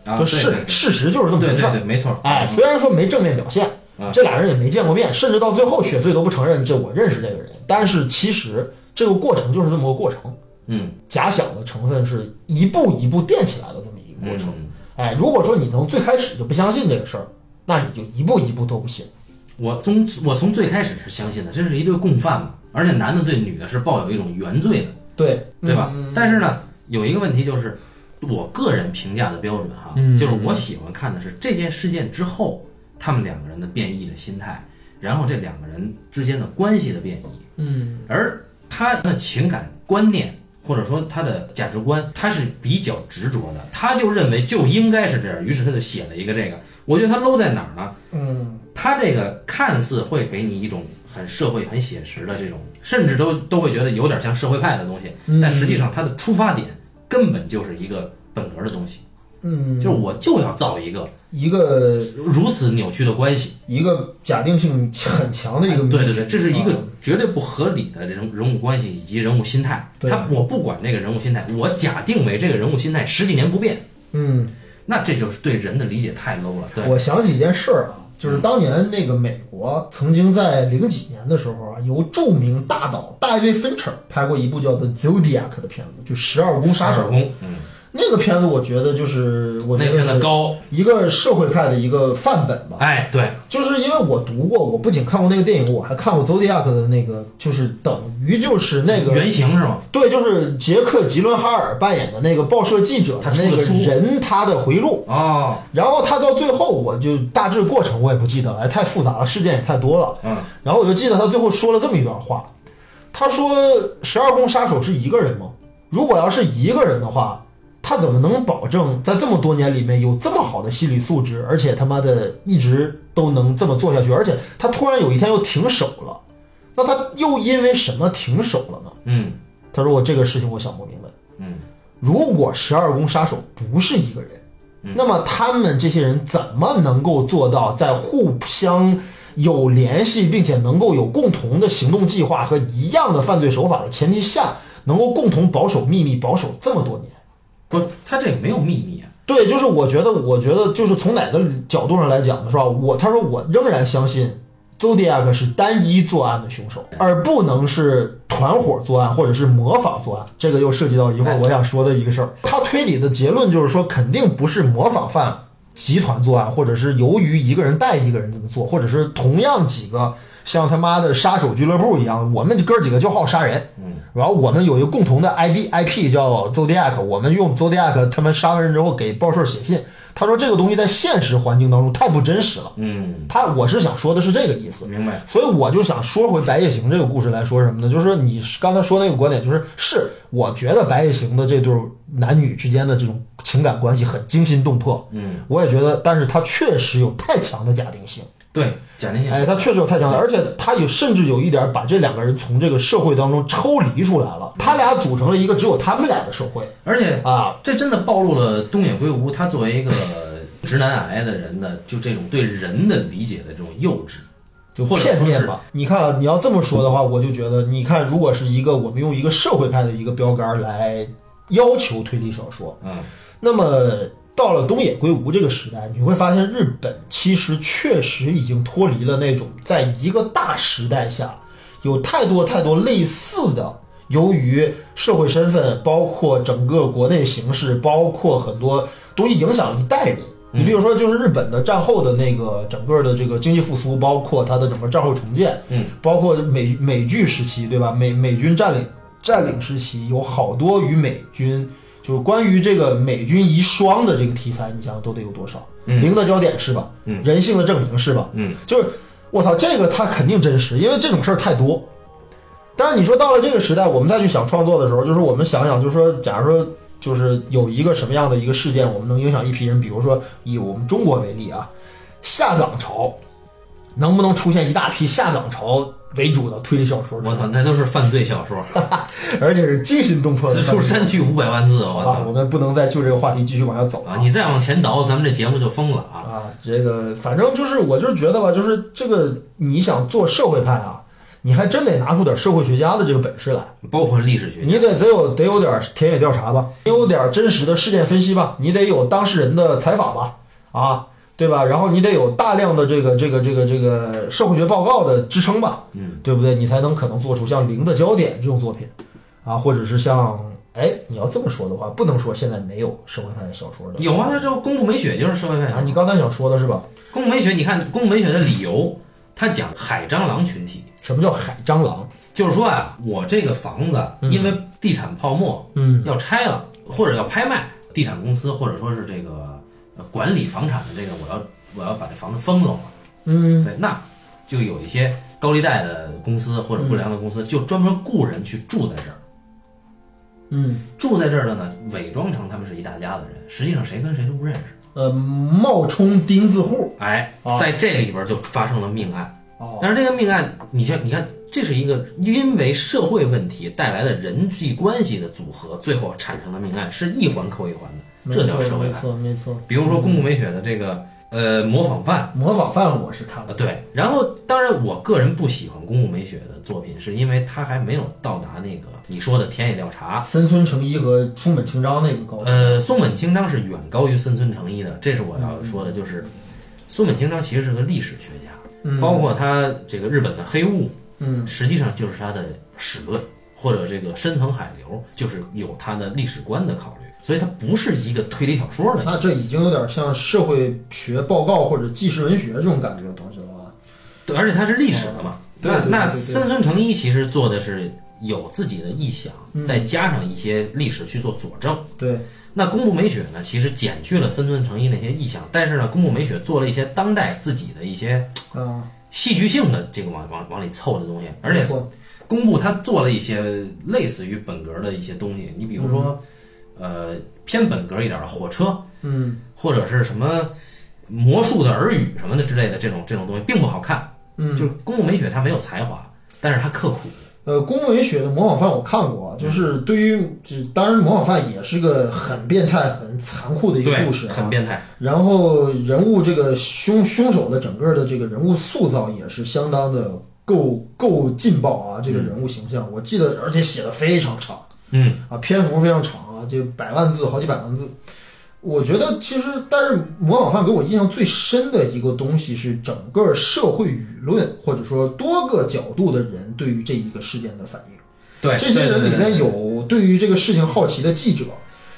啊，就事事实就是这么回事儿。对对对，没错。哎，虽然说没正面表现啊，这俩人也没见过面，甚至到最后雪穗都不承认这我认识这个人，但是其实这个过程就是这么个过程，嗯，假想的成分是一步一步垫起来的这么一个过程。嗯哎，如果说你从最开始就不相信这个事儿，那你就一步一步都不信。我从我从最开始是相信的，这是一对共犯嘛，而且男的对女的是抱有一种原罪的，对，对吧？嗯但是呢，有一个问题就是，我个人评价的标准哈，嗯就是我喜欢看的是这件事件之后，他们两个人的变异的心态，然后这两个人之间的关系的变异，嗯而他的情感观念或者说他的价值观，他是比较执着的，他就认为就应该是这样，于是他就写了一个这个。我觉得他 low 在哪儿呢？嗯他这个看似会给你一种很社会、很写实的这种，甚至都都会觉得有点像社会派的东西，嗯但实际上它的出发点根本就是一个本格的东西，嗯，就是我就要造一个一个如此扭曲的关系。一个假定性很强的一个对对对，这是一个啊绝对不合理的这种人物关系以及人物心态。他我不管这个人物心态，我假定为这个人物心态十几年不变，嗯。那这就是对人的理解太 low 了。对，我想起一件事儿啊，就是当年那个美国曾经在零几年的时候啊，由著名大导大卫芬彻拍过一部叫做《Zodiac》的片子，就《十二宫杀手》。宫，那个片子我觉得就是我那个片觉得是子高，一个社会派的一个范本吧。哎，对，就是因为我读过，我不仅看过那个电影，我还看过《Zodiac》的那个，就是等于就是那个原型是吗？对，就是杰克·吉伦哈尔扮演的那个报社记者的那个人，他的回录。哦，然后他到最后，我就大致过程我也不记得了，哎，太复杂了，事件也太多了。嗯，然后我就记得他最后说了这么一段话，他说：“十二宫杀手是一个人吗？如果要是一个人的话，他怎么能保证在这么多年里面有这么好的心理素质，而且他妈的一直都能这么做下去？而且他突然有一天又停手了，那他又因为什么停手了呢？”嗯他说：“我这个事情我想不明白。”嗯，如果十二宫杀手不是一个人，那么他们这些人怎么能够做到在互相有联系，并且能够有共同的行动计划和一样的犯罪手法的前提下，能够共同保守秘密，保守这么多年？不，他这个没有秘密啊。对，就是我觉得，我觉得就是从哪个角度上来讲的是吧？我他说我仍然相信 Zodiac 是单一作案的凶手，而不能是团伙作案或者是模仿作案。这个又涉及到一会儿我想说的一个事儿。他推理的结论就是说，肯定不是模仿犯集团作案，或者是由于一个人带一个人这么做，或者是同样几个像他妈的杀手俱乐部一样，我们哥几个就好杀人。嗯，然后我们有一个共同的 ID IP 叫 Zodiac，我们用 Zodiac 他们杀完人之后给报社写信。他说这个东西在现实环境当中太不真实了。嗯，他我是想说的是这个意思，明白。所以我就想说回《白夜行》这个故事来说什么呢？就是说你刚才说那个观点，就是是我觉得《白夜行》的这对男女之间的这种情感关系很惊心动魄，嗯，我也觉得，但是它确实有太强的假定性。对，假定性。哎，他确实有太强了，而且他有甚至有一点把这两个人从这个社会当中抽离出来了，他俩组成了一个只有他们俩的社会而且啊。这真的暴露了东野圭吾他作为一个直男癌的人的，就这种对人的理解的这种幼稚，就或者说片面吧。你看啊，你要这么说的话，我就觉得，你看，如果是一个我们用一个社会派的一个标杆来要求推理小说，嗯，那么到了东野圭吾这个时代，你会发现日本其实确实已经脱离了那种在一个大时代下有太多太多类似的。由于社会身份，包括整个国内形势，包括很多东西影响一代人。你比如说，就是日本的战后的那个整个的这个经济复苏，包括它的整个战后重建，嗯，包括美美剧时期，对吧？美美军占领占领时期，有好多与美军就是关于这个美军遗孀的这个题材，你想想都得有多少？嗯零的焦点是吧？嗯，人性的证明是吧？嗯，就是我操，这个它肯定真实，因为这种事儿太多。但是你说到了这个时代，我们再去想创作的时候，就是我们想想，就是说，假如说就是有一个什么样的一个事件，我们能影响一批人，比如说以我们中国为例啊，下岗潮，能不能出现一大批下岗潮为主的推理小说？我操，那都是犯罪小说，而且是惊心动魄的此。处删去五百万字，我好吧，操我们不能再就这个话题继续往下走啊！你再往前倒，咱们这节目就疯了啊！啊，这个反正就是，我就是觉得吧，就是这个你想做社会派啊，你还真得拿出点社会学家的这个本事来，包括历史学家，你得得有得有点田野调查吧，得有点真实的事件分析吧，你得有当事人的采访吧，啊，对吧？然后你得有大量的这个这个这个这个社会学报告的支撑吧，嗯，对不对？你才能可能做出像《零的焦点》这种作品，啊，或者是像哎，你要这么说的话，不能说现在没有社会派小说的。有啊，这这宫部美雪就是社会派啊，你刚才想说的是吧？宫部美雪，你看宫部美雪的理由，它讲海蟑螂群体，什么叫海蟑螂？就是说啊，我这个房子因为地产泡沫，嗯要拆了或者要拍卖，地产公司或者说是这个呃管理房产的这个，我要我要把这房子封了嘛，嗯对，那就有一些高利贷的公司或者不良的公司，就专门雇人去住在这儿。嗯，住在这儿的呢，伪装成他们是一大家子人，实际上谁跟谁都不认识。呃，冒充钉子户。哎啊，在这里边就发生了命案。哦，但是这个命案，你像你看，这是一个因为社会问题带来的人际关系的组合，最后产生的命案，是一环扣一环的，这叫社会派。没错，没错。比如说宫部美雪的这个呃模仿犯。模仿犯我是看啊，过。对，然后当然，我个人不喜欢宫部美雪的作品，是因为他还没有到达那个你说的田野调查。森村诚一和松本清张那个高度。呃，松本清张是远高于森村诚一的，这是我要说的，就是松本清张其实是个历史学家，嗯包括他这个日本的黑雾，嗯实际上就是他的史论或者这个深层海流，就是有他的历史观的考虑，所以它不是一个推理小说的。那这已经有点像社会学报告或者纪实文学这种感觉的东西了吧？对，而且它是历史的嘛。那那对对对对对森村诚一其实做的是有自己的臆想，嗯再加上一些历史去做佐证。对，那宫部美雪呢，其实减去了森村诚一那些臆想，但是呢，宫部美雪做了一些当代自己的一些啊，戏剧性的这个往往往里凑的东西，而且没错公布他做了一些类似于本格的一些东西，你比如说，呃，偏本格一点的火车，嗯或者是什么魔术的耳语什么的之类的这种这种东西，并不好看。嗯，就是宫部美雪她没有才华，但是她刻苦。呃，宫本雪的模仿犯我看过，啊，就是对于，这当然模仿犯也是个很变态、很残酷的一个故事，啊。很变态。然后人物这个凶凶手的整个的这个人物塑造也是相当的够够劲爆啊，这个人物形象，我记得而且写的非常长嗯，啊，篇幅非常长啊，这百万字，好几百万字。我觉得其实，但是模仿犯给我印象最深的一个东西是整个社会舆论，或者说多个角度的人对于这一个事件的反应。对，这些人里面有对于这个事情好奇的记者，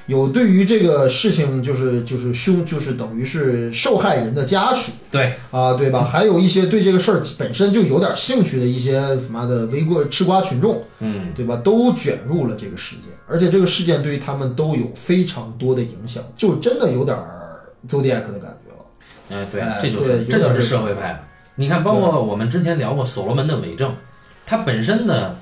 有对于这个事情就是就是凶就是等于是受害人的家属对啊，对吧？还有一些对这个事儿本身就有点兴趣的一些他妈的围观吃瓜群众，嗯，对吧？都卷入了这个事件，而且这个事件对于他们都有非常多的影响，就真的有点儿 Zodiac 的感觉了。哎，对哎，这就是这就是社会派。你看，包括我们之前聊过所罗门的伪证，它本身的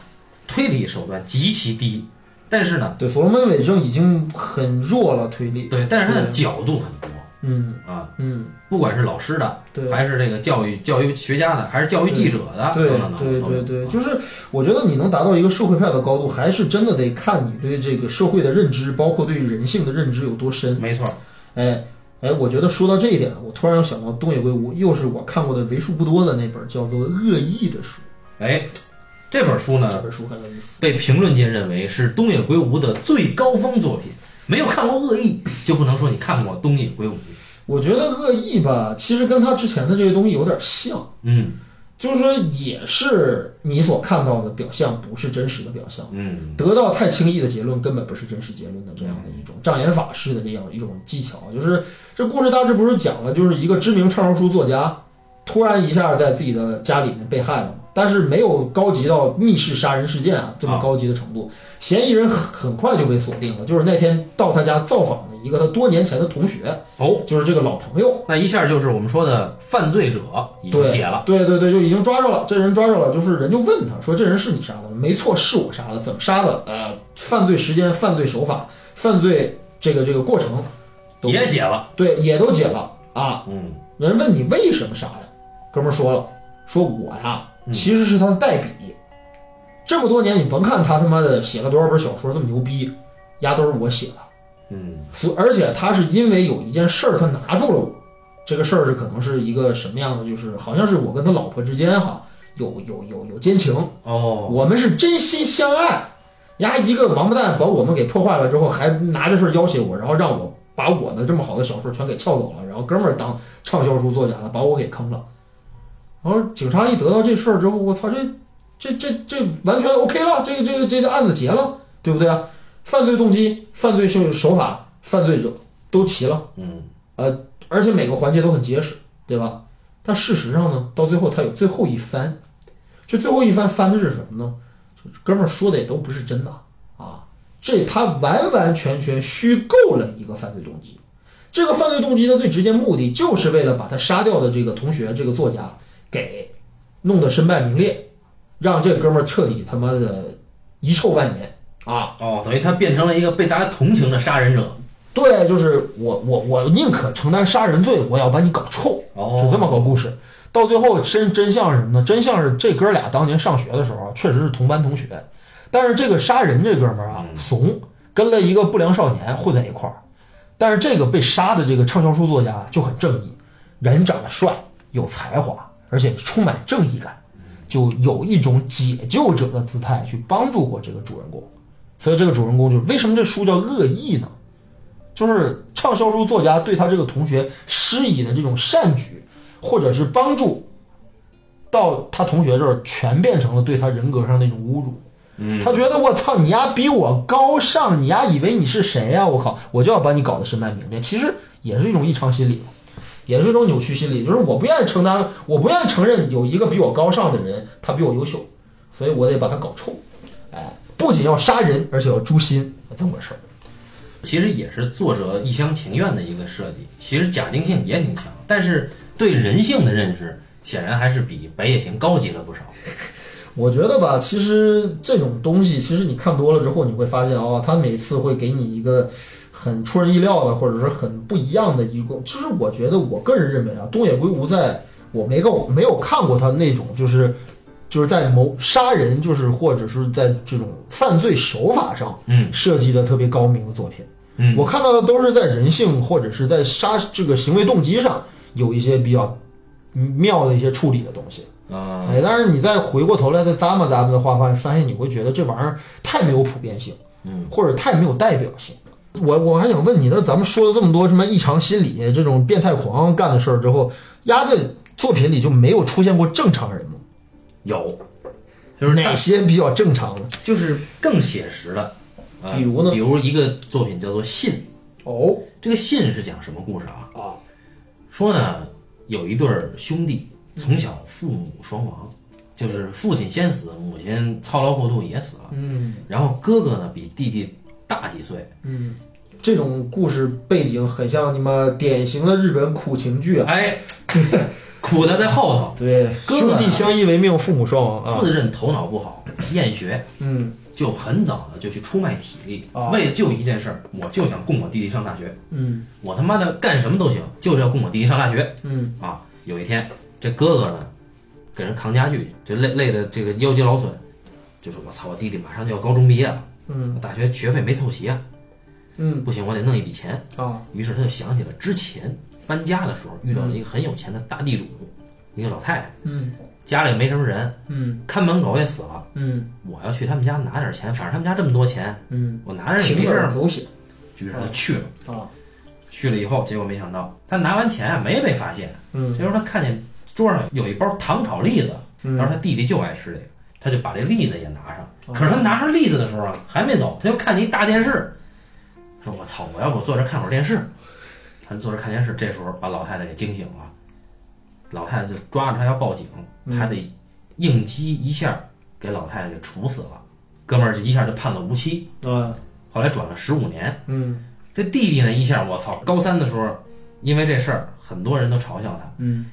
推理手段极其低，但是呢，对，所罗门伪证已经很弱了，推理。对，但是它的角度很多嗯啊，嗯，不管是老师的，对。还是这个教育教育学家的，还是教育记者的，对对对对，就是我觉得你能达到一个社会派的高度，还是真的得看你对这个社会的认知，包括对人性的认知有多深。没错，哎哎，我觉得说到这一点，我突然又想到东野圭吾，又是我看过的为数不多的那本叫做《恶意》的书。哎，这本书呢这呢，本书很有意思。被评论界认为是东野圭吾的最高峰作品。没有看过《恶意》，就不能说你看过东野圭吾。我觉得《恶意》吧，其实跟他之前的这些东西有点像，嗯就是说也是你所看到的表象，不是真实的表象。嗯，得到太轻易的结论，根本不是真实结论的这样的一种障眼法式的这样一种技巧，就是这故事大致不是讲了，就是一个知名畅销书作家，突然一下在自己的家里面被害了嘛，但是没有高级到密室杀人事件啊这么高级的程度，嫌疑人很很快就被锁定了，就是那天到他家造访的一个他多年前的同学，哦，就是这个老朋友。那一下就是我们说的犯罪者已经，解了。对对对，就已经抓着了。这人抓着了，就是人就问他说：“这人是你杀的吗？”没错，是我杀的。怎么杀的？呃，犯罪时间、犯罪手法、犯罪这个这个过程，都也解了。对，也都解了啊。嗯人问你为什么杀呀？哥们儿说了，说我呀嗯其实是他的代笔。这么多年，你甭看他他妈的写了多少本小说这么牛逼，丫都是我写的。嗯所而且他是因为有一件事儿，他拿住了我。这个事儿是可能是一个什么样的？就是好像是我跟他老婆之间哈有有有有奸情，哦，我们是真心相爱。丫，一个王八蛋把我们给破坏了之后，还拿这事儿要挟我，然后让我把我的这么好的小说全给撬走了，然后哥们儿当畅销书作家了，把我给坑了。然后警察一得到这事儿之后，我操，这这这这完全 OK 了，这个这个这个案子结了，对不对啊？犯罪动机、犯罪手手法、犯罪者都齐了，嗯而且每个环节都很结实，对吧？但事实上呢，到最后他有最后一番，这最后一番翻的是什么呢？就哥们儿说的也都不是真的啊，这他完完全全虚构了一个犯罪动机。这个犯罪动机的最直接目的，就是为了把他杀掉的这个同学、这个作家给弄得身败名裂，让这哥们儿彻底他妈的遗臭万年啊！哦，等于他变成了一个被大家同情的杀人者。对，就是我我我宁可承担杀人罪，我要把你搞臭，哦是这么个故事。到最后真真相是什么呢？真相是这哥俩当年上学的时候啊确实是同班同学，但是这个杀人这哥们儿啊嗯怂，跟了一个不良少年混在一块儿。但是这个被杀的这个畅销书作家就很正义，人长得帅，有才华，而且充满正义感，就有一种解救者的姿态去帮助过这个主人公。所以这个主人公就是为什么这书叫恶意呢？就是畅销书作家对他这个同学施以的这种善举，或者是帮助，到他同学这儿全变成了对他人格上那种侮辱。嗯，他觉得我操，你丫比我高尚，你丫以为你是谁呀、我靠，我就要把你搞得身败名裂。其实也是一种异常心理，也是一种扭曲心理，就是我不愿意承担，我不愿意承认有一个比我高尚的人，他比我优秀，所以我得把他搞臭。哎，不仅要杀人，而且要诛心，这么个事儿。其实也是作者一厢情愿的一个设计，其实假定性也挺强，但是对人性的认识显然还是比白夜行高级了不少。我觉得吧，其实这种东西，其实你看多了之后，你会发现哦，他每次会给你一个很出人意料的，或者是很不一样的一个。就是我觉得，我个人认为啊，东野圭吾在我没够没有看过他那种就是就是在谋杀人，就是或者是在这种犯罪手法上嗯设计的特别高明的作品。嗯，我看到的都是在人性或者是在杀这个行为动机上有一些比较妙的一些处理的东西。啊、哎，但是你再回过头来再咂摸咂摸的话，发发现你会觉得这玩意儿太没有普遍性，嗯，或者太没有代表性。我我还想问你，那咱们说了这么多什么异常心理这种变态狂干的事儿之后，丫的作品里就没有出现过正常人吗？有，就是哪些比较正常的？就是更写实的，啊比如呢比如一个作品叫做《信》，哦这个《信》是讲什么故事啊？啊，说呢，有一对儿兄弟从小父母双亡，就是父亲先死，母亲操劳过度也死了。嗯然后哥哥呢比弟弟大几岁，嗯，这种故事背景很像你妈典型的日本苦情剧啊。哎，苦的在后头，对，兄弟相依为命，父母双亡。啊。自认头脑不好，厌学，嗯。就很早的就去出卖体力，啊。为了就一件事儿，我就想供我弟弟上大学，嗯。我他妈的干什么都行，就是要供我弟弟上大学。嗯。啊！有一天，这哥哥呢，给人扛家具，这累累的这个腰肌劳损，就是我操，我弟弟马上就要高中毕业了，嗯。大学学费没凑齐啊，嗯。不行，我得弄一笔钱。啊于是他就想起了之前搬家的时候遇到了一个很有钱的大地主，一个老太太，嗯。家里没什么人，嗯。看门狗也死了，嗯。我要去他们家拿点钱，反正他们家这么多钱，嗯，我拿着也没事走险于是他去了，啊。去了以后，结果没想到他拿完钱啊没被发现，嗯。这时候他看见桌上有一包糖炒栗子，嗯。然后他弟弟就爱吃这个，他就把这栗子也拿上。哦可是他拿上栗子的时候啊，还没走，他就看见一大电视，说：“我操，我要不坐这看会儿电视。”他坐这看电视，这时候把老太太给惊醒了，老太太就抓着他要报警，嗯他得应激一下给老太太给处死了，哥们儿就一下就判了无期，啊后来转了十五年。嗯这弟弟呢，一下我操，高三的时候，因为这事儿，很多人都嘲笑他，嗯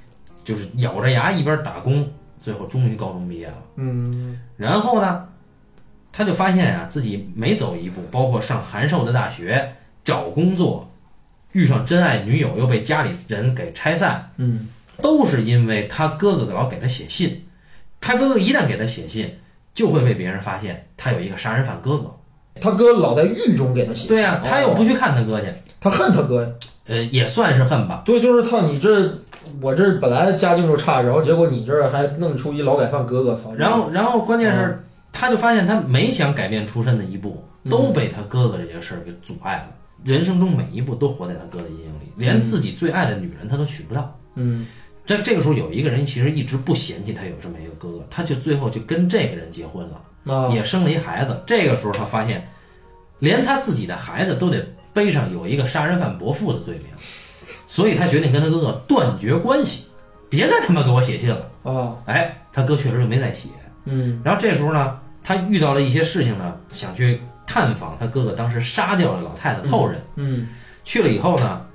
就是咬着牙一边打工，最后终于高中毕业了。嗯然后呢，他就发现啊，自己每走一步，包括上函授的大学、找工作、遇上真爱女友，又被家里人给拆散，嗯都是因为他哥哥老给他写信。他哥哥一旦给他写信，就会被别人发现他有一个杀人犯哥哥。他哥老在狱中给他写。对呀、他又不去看他哥去，他恨他哥呀。呃，也算是恨吧。对，就是操你这，我这本来家境就差，然后结果你这儿还弄出一劳改犯哥哥，操！然后，然后关键是，他就发现他没想改变出身的一步，都被他哥哥这件事儿给阻碍了。人生中每一步都活在他哥的阴影里，连自己最爱的女人他都娶不到。嗯这这个时候有一个人其实一直不嫌弃他有这么一个哥哥，他就最后就跟这个人结婚了，啊也生了一孩子。这个时候他发现，连他自己的孩子都得背上有一个杀人犯伯父的罪名，所以他决定跟他哥哥断绝关系，别再他妈给我写信了。啊，哎，他哥确实就没再写。嗯然后这时候呢，他遇到了一些事情呢，想去探访他哥哥当时杀掉了老太太的后人。嗯去了以后呢，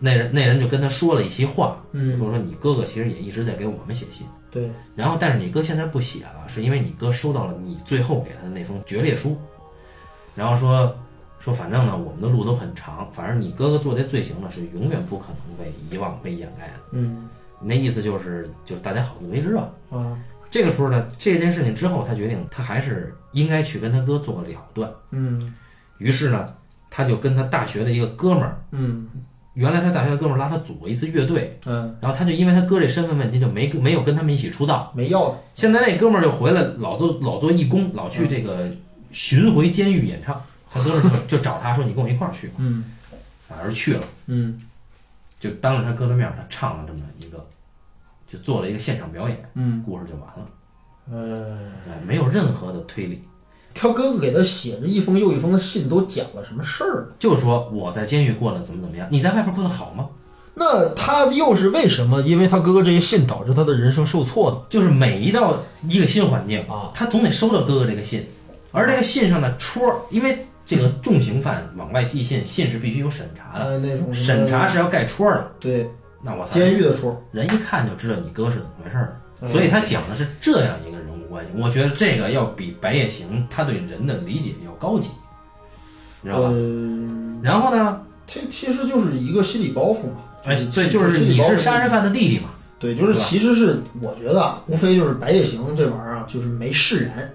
那人那人就跟他说了一些话，嗯，说说你哥哥其实也一直在给我们写信，对，然后但是你哥现在不写了，是因为你哥收到了你最后给他的那封决裂书，然后说说反正呢我们的路都很长，反正你哥哥做这罪行呢是永远不可能被遗忘被掩盖的。嗯那意思就是就是大家好自为之吧。啊，这个时候呢，这件事情之后，他决定他还是应该去跟他哥做个了断。嗯于是呢，他就跟他大学的一个哥们儿，嗯原来他大学的哥们儿拉他组过一次乐队，嗯，然后他就因为他哥这身份问题，就没没有跟他们一起出道。没要的，现在那哥们儿就回来，老做老做义工，老去这个巡回监狱演唱。他哥们就就找他说：“你跟我一块儿去吧。嗯”反而去了，嗯就当着他哥的面儿，他唱了这么一个，就做了一个现场表演，嗯，故事就完了，呃，哎，没有任何的推理。他哥哥给他写着一封又一封的信，都讲了什么事儿呢？就说我在监狱过得怎么怎么样，你在外边过得好吗？那他又是为什么？因为他哥哥这些信导致他的人生受挫呢？就是每一到一个新环境啊，他总得收到哥哥这个信，而这个信上的戳儿，因为这个重刑犯往外寄信，信是必须有审查的，呃，那种审查是要盖戳的。对那我操，监狱的戳，人一看就知道你哥是怎么回事所以他讲的是这样一个人物关系。我觉得这个要比白夜行他对人的理解要高级，你知道吧？呃，然后呢，这其实就是一个心理包袱嘛。哎，对，就是你是杀人犯的弟弟嘛，对，就是其实是我觉得啊，无非就是白夜行这玩意儿啊，就是没释然。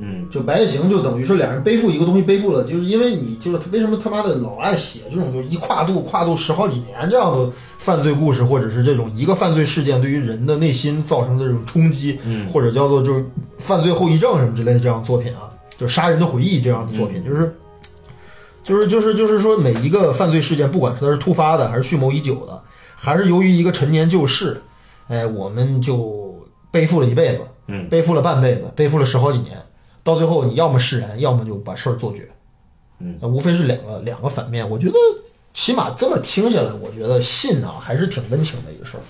嗯，就白夜行就等于说两人背负一个东西背负了，就是因为你就是他为什么他妈的老爱写这种就是一跨度跨度十好几年这样的犯罪故事，或者是这种一个犯罪事件对于人的内心造成的这种冲击，嗯。或者叫做就是犯罪后遗症什么之类的这样的作品啊，就杀人的回忆这样的作品，就是。就是就是就是说，每一个犯罪事件，不管是它是突发的，还是蓄谋已久的，还是由于一个陈年旧事，哎，我们就背负了一辈子，嗯，背负了半辈子，背负了十好几年，到最后你要么释然，要么就把事儿做绝，嗯，那无非是两个两个反面。我觉得起码这么听下来，我觉得信啊还是挺温情的一个事儿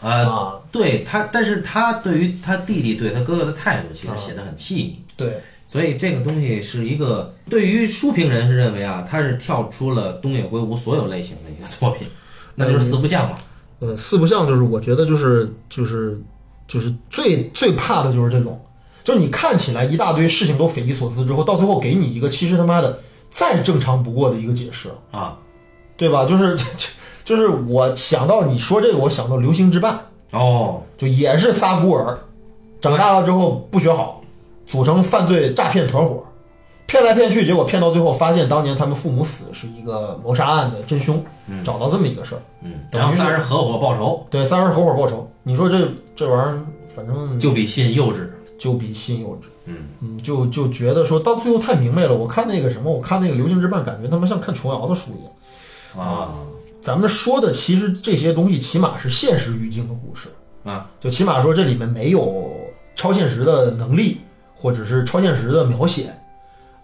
呃，啊。对他，但是他对于他弟弟对他哥哥的态度，其实啊写的很细腻。对，所以这个东西是一个对于书评人是认为啊，他是跳出了东野圭吾所有类型的一个作品，那就是四不像嘛。呃，四不像就是我觉得就是就是就是最最怕的就是这种，就你看起来一大堆事情都匪夷所思之后，到最后给你一个其实他妈的再正常不过的一个解释，啊，对吧？就是就是我想到你说这个，我想到《流星之绊》，哦，就也是仨孤儿，长大了之后不学好，组成犯罪诈骗团伙，骗来骗去，结果骗到最后发现当年他们父母死是一个谋杀案的真凶，嗯。找到这么一个事儿。嗯，然后三人合伙报仇，对，三人合伙报仇。你说这这玩意儿，反正就比信幼稚。就比信幼稚。嗯嗯，就就觉得说到最后太明白了。我看那个什么，我看那个《流星之绊》，感觉他妈像看琼瑶的书一样。啊咱们说的其实这些东西，起码是现实语境的故事，啊，就起码说这里面没有超现实的能力，或者是超现实的描写。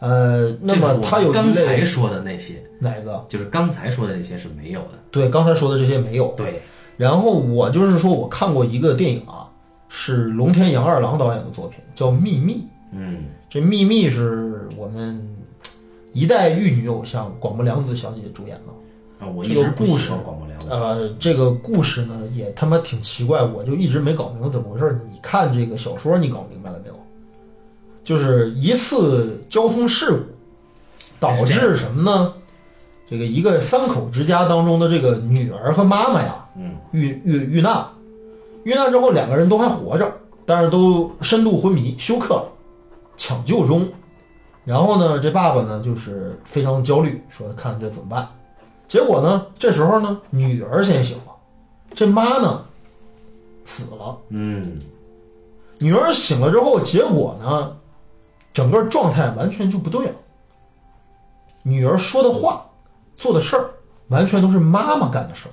呃，那么他有刚才说的那些，哪个？就是刚才说的那些是没有的。对，刚才说的这些没有。对，然后我就是说我看过一个电影啊，是龙田洋二郎导演的作品，叫《秘密》。嗯这《秘密》是我们一代玉女偶像广末凉子小姐主演的。啊，我一这个直不喜故事欢广播凉子。呃，这个故事呢也他妈挺奇怪，我就一直没搞明白怎么回事儿。你看这个小说，你搞明白了没有？就是一次交通事故，导致什么呢？这个一个三口之家当中的这个女儿和妈妈呀，嗯遇遇遇难，遇难之后两个人都还活着，但是都深度昏迷休克了，抢救中。然后呢，这爸爸呢就是非常焦虑，说看这怎么办。结果呢，这时候呢，女儿先醒了，这妈呢死了。嗯女儿醒了之后，结果呢，整个状态完全就不对了。女儿说的话、做的事儿，完全都是妈妈干的事儿，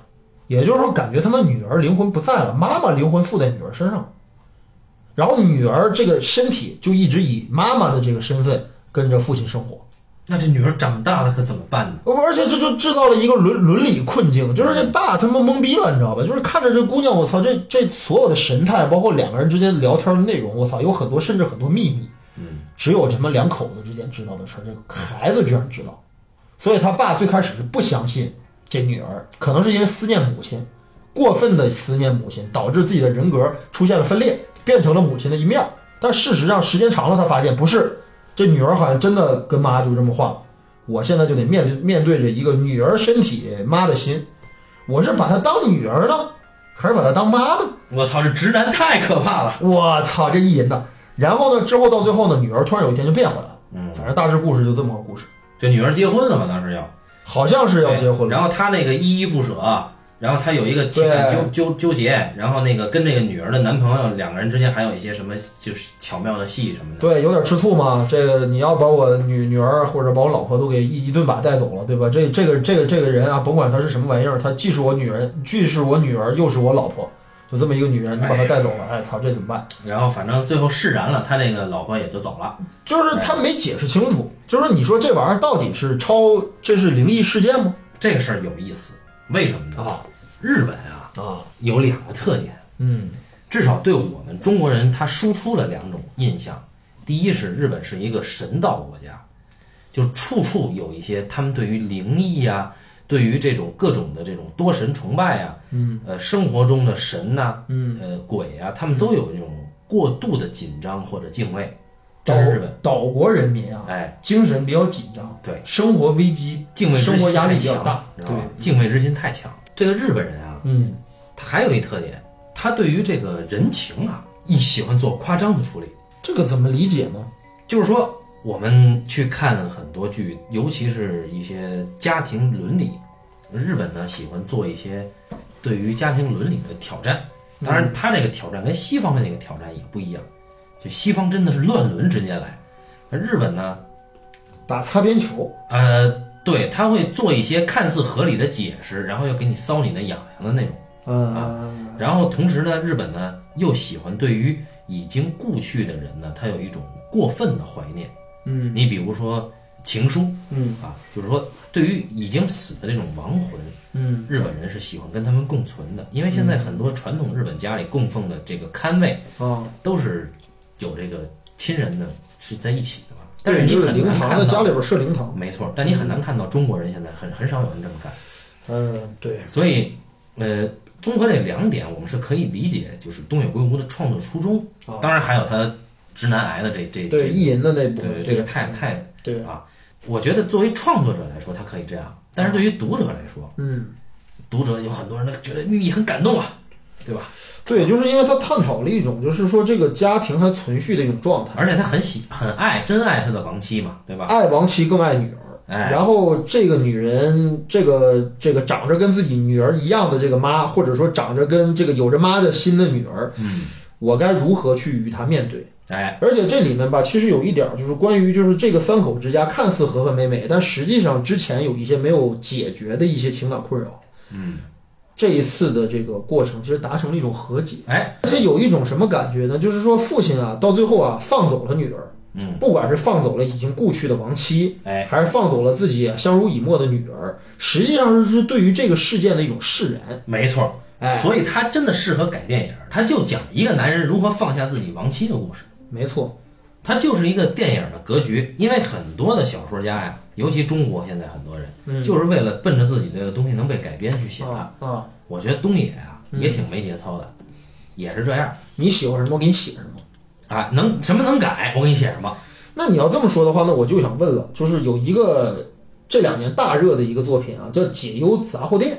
也就是说，感觉他们女儿灵魂不在了，妈妈灵魂附在女儿身上，然后女儿这个身体就一直以妈妈的这个身份跟着父亲生活，那这女儿长大了可怎么办呢？而且这就制造了一个伦伦理困境，就是这爸他妈懵逼了，你知道吧？就是看着这姑娘，我操，这这所有的神态，包括两个人之间聊天的内容，我操，有很多甚至很多秘密，嗯，只有他们两口子之间知道的事儿，这个孩子居然知道，所以他爸最开始是不相信这女儿，可能是因为思念母亲，过分的思念母亲，导致自己的人格出现了分裂，变成了母亲的一面儿。但事实上，时间长了，他发现不是。这女儿好像真的跟妈就这么换了，我现在就得面对面对着一个女儿身体妈的心，我是把她当女儿呢，还是把她当妈呢？我操，这直男太可怕了！我操，这意淫的。然后呢，之后到最后呢，女儿突然有一天就变回来了。嗯，反正大致故事就这么个故事。这女儿结婚了嘛，当时要，好像是要结婚了。然后他那个依依不舍。然后他有一个情感纠纠纠结，然后那个跟这个女儿的男朋友两个人之间还有一些什么就是巧妙的戏什么的。对，有点吃醋嘛。这个你要把我女女儿或者把我老婆都给一一顿把带走了，对吧？这这个这个这个人啊，甭管他是什么玩意儿，他既是我女人，既是我女儿，又是我老婆，就这么一个女人，你把她带走了，哎操，这怎么办？然后反正最后释然了，他那个老婆也就走了。就是他没解释清楚，就是你说这玩意儿到底是超，这是灵异事件吗？这个事儿有意思，为什么呢？啊，日本啊。啊，有两个特点，嗯，至少对我们中国人，他输出了两种印象。第一是日本是一个神道国家，就处处有一些他们对于灵异啊，对于这种各种的这种多神崇拜啊，嗯，呃，生活中的神呐，嗯，呃，鬼啊，他们都有这种过度的紧张或者敬畏。岛这是日本，岛国人民啊，哎，精神比较紧张，对，生活危机，敬畏之心生活压力比较大，对？敬畏之心太强。这个日本人啊，嗯，他还有一特点，他对于这个人情啊，一喜欢做夸张的处理。这个怎么理解呢？就是说，我们去看很多剧，尤其是一些家庭伦理，日本呢喜欢做一些对于家庭伦理的挑战。当然，他这个挑战跟西方的那个挑战也不一样。就西方真的是乱伦直接来，而日本呢，打擦边球，呃，对，他会做一些看似合理的解释，然后又给你搔你的痒痒的那种。啊，然后同时呢，日本呢又喜欢对于已经故去的人呢，他有一种过分的怀念。嗯你比如说情书。嗯。啊，就是说对于已经死的这种亡魂，嗯。日本人是喜欢跟他们共存的，因为现在很多传统日本家里供奉的这个龛位啊，都是有这个亲人的是在一起的嘛。但是对，你很难看到，家里边设灵堂，没错，但你很难看到中国人现在很很少有人这么干。嗯，对，所以，呃，综合这两点，我们是可以理解，就是东野圭吾的创作初衷。啊当然还有他直男癌的这这对，这意淫的那部分，对这个太太对，啊，我觉得作为创作者来说，他可以这样，但是对于读者来说，嗯，读者有很多人他觉得寓意很感动啊，对吧？对，就是因为他探讨了一种，就是说这个家庭还存续的一种状态，而且他很喜很爱，真爱他的亡妻嘛，对吧？爱亡妻更爱女儿。哎，然后这个女人，这个这个长着跟自己女儿一样的这个妈，或者说长着跟这个有着妈的心的女儿，嗯，我该如何去与他面对？哎，而且这里面吧，其实有一点儿就是关于就是这个三口之家看似和和美美，但实际上之前有一些没有解决的一些情感困扰。嗯，这一次的这个过程其实达成了一种和解，哎，而且有一种什么感觉呢？就是说父亲啊，到最后啊放走了女儿，嗯，不管是放走了已经故去的亡妻，哎，还是放走了自己相濡以沫的女儿，实际上是对于这个事件的一种释然。没错。哎，所以他真的适合改电影，他就讲一个男人如何放下自己亡妻的故事。没错，它就是一个电影的格局，因为很多的小说家呀，尤其中国现在很多人，嗯就是为了奔着自己这个东西能被改编去写的。啊啊，我觉得东野啊嗯也挺没节操的，也是这样你喜欢什么，我给你写什么。啊，能什么能改，我给你写什么。那你要这么说的话，那我就想问了，就是有一个这两年大热的一个作品啊，叫《解忧杂货店》。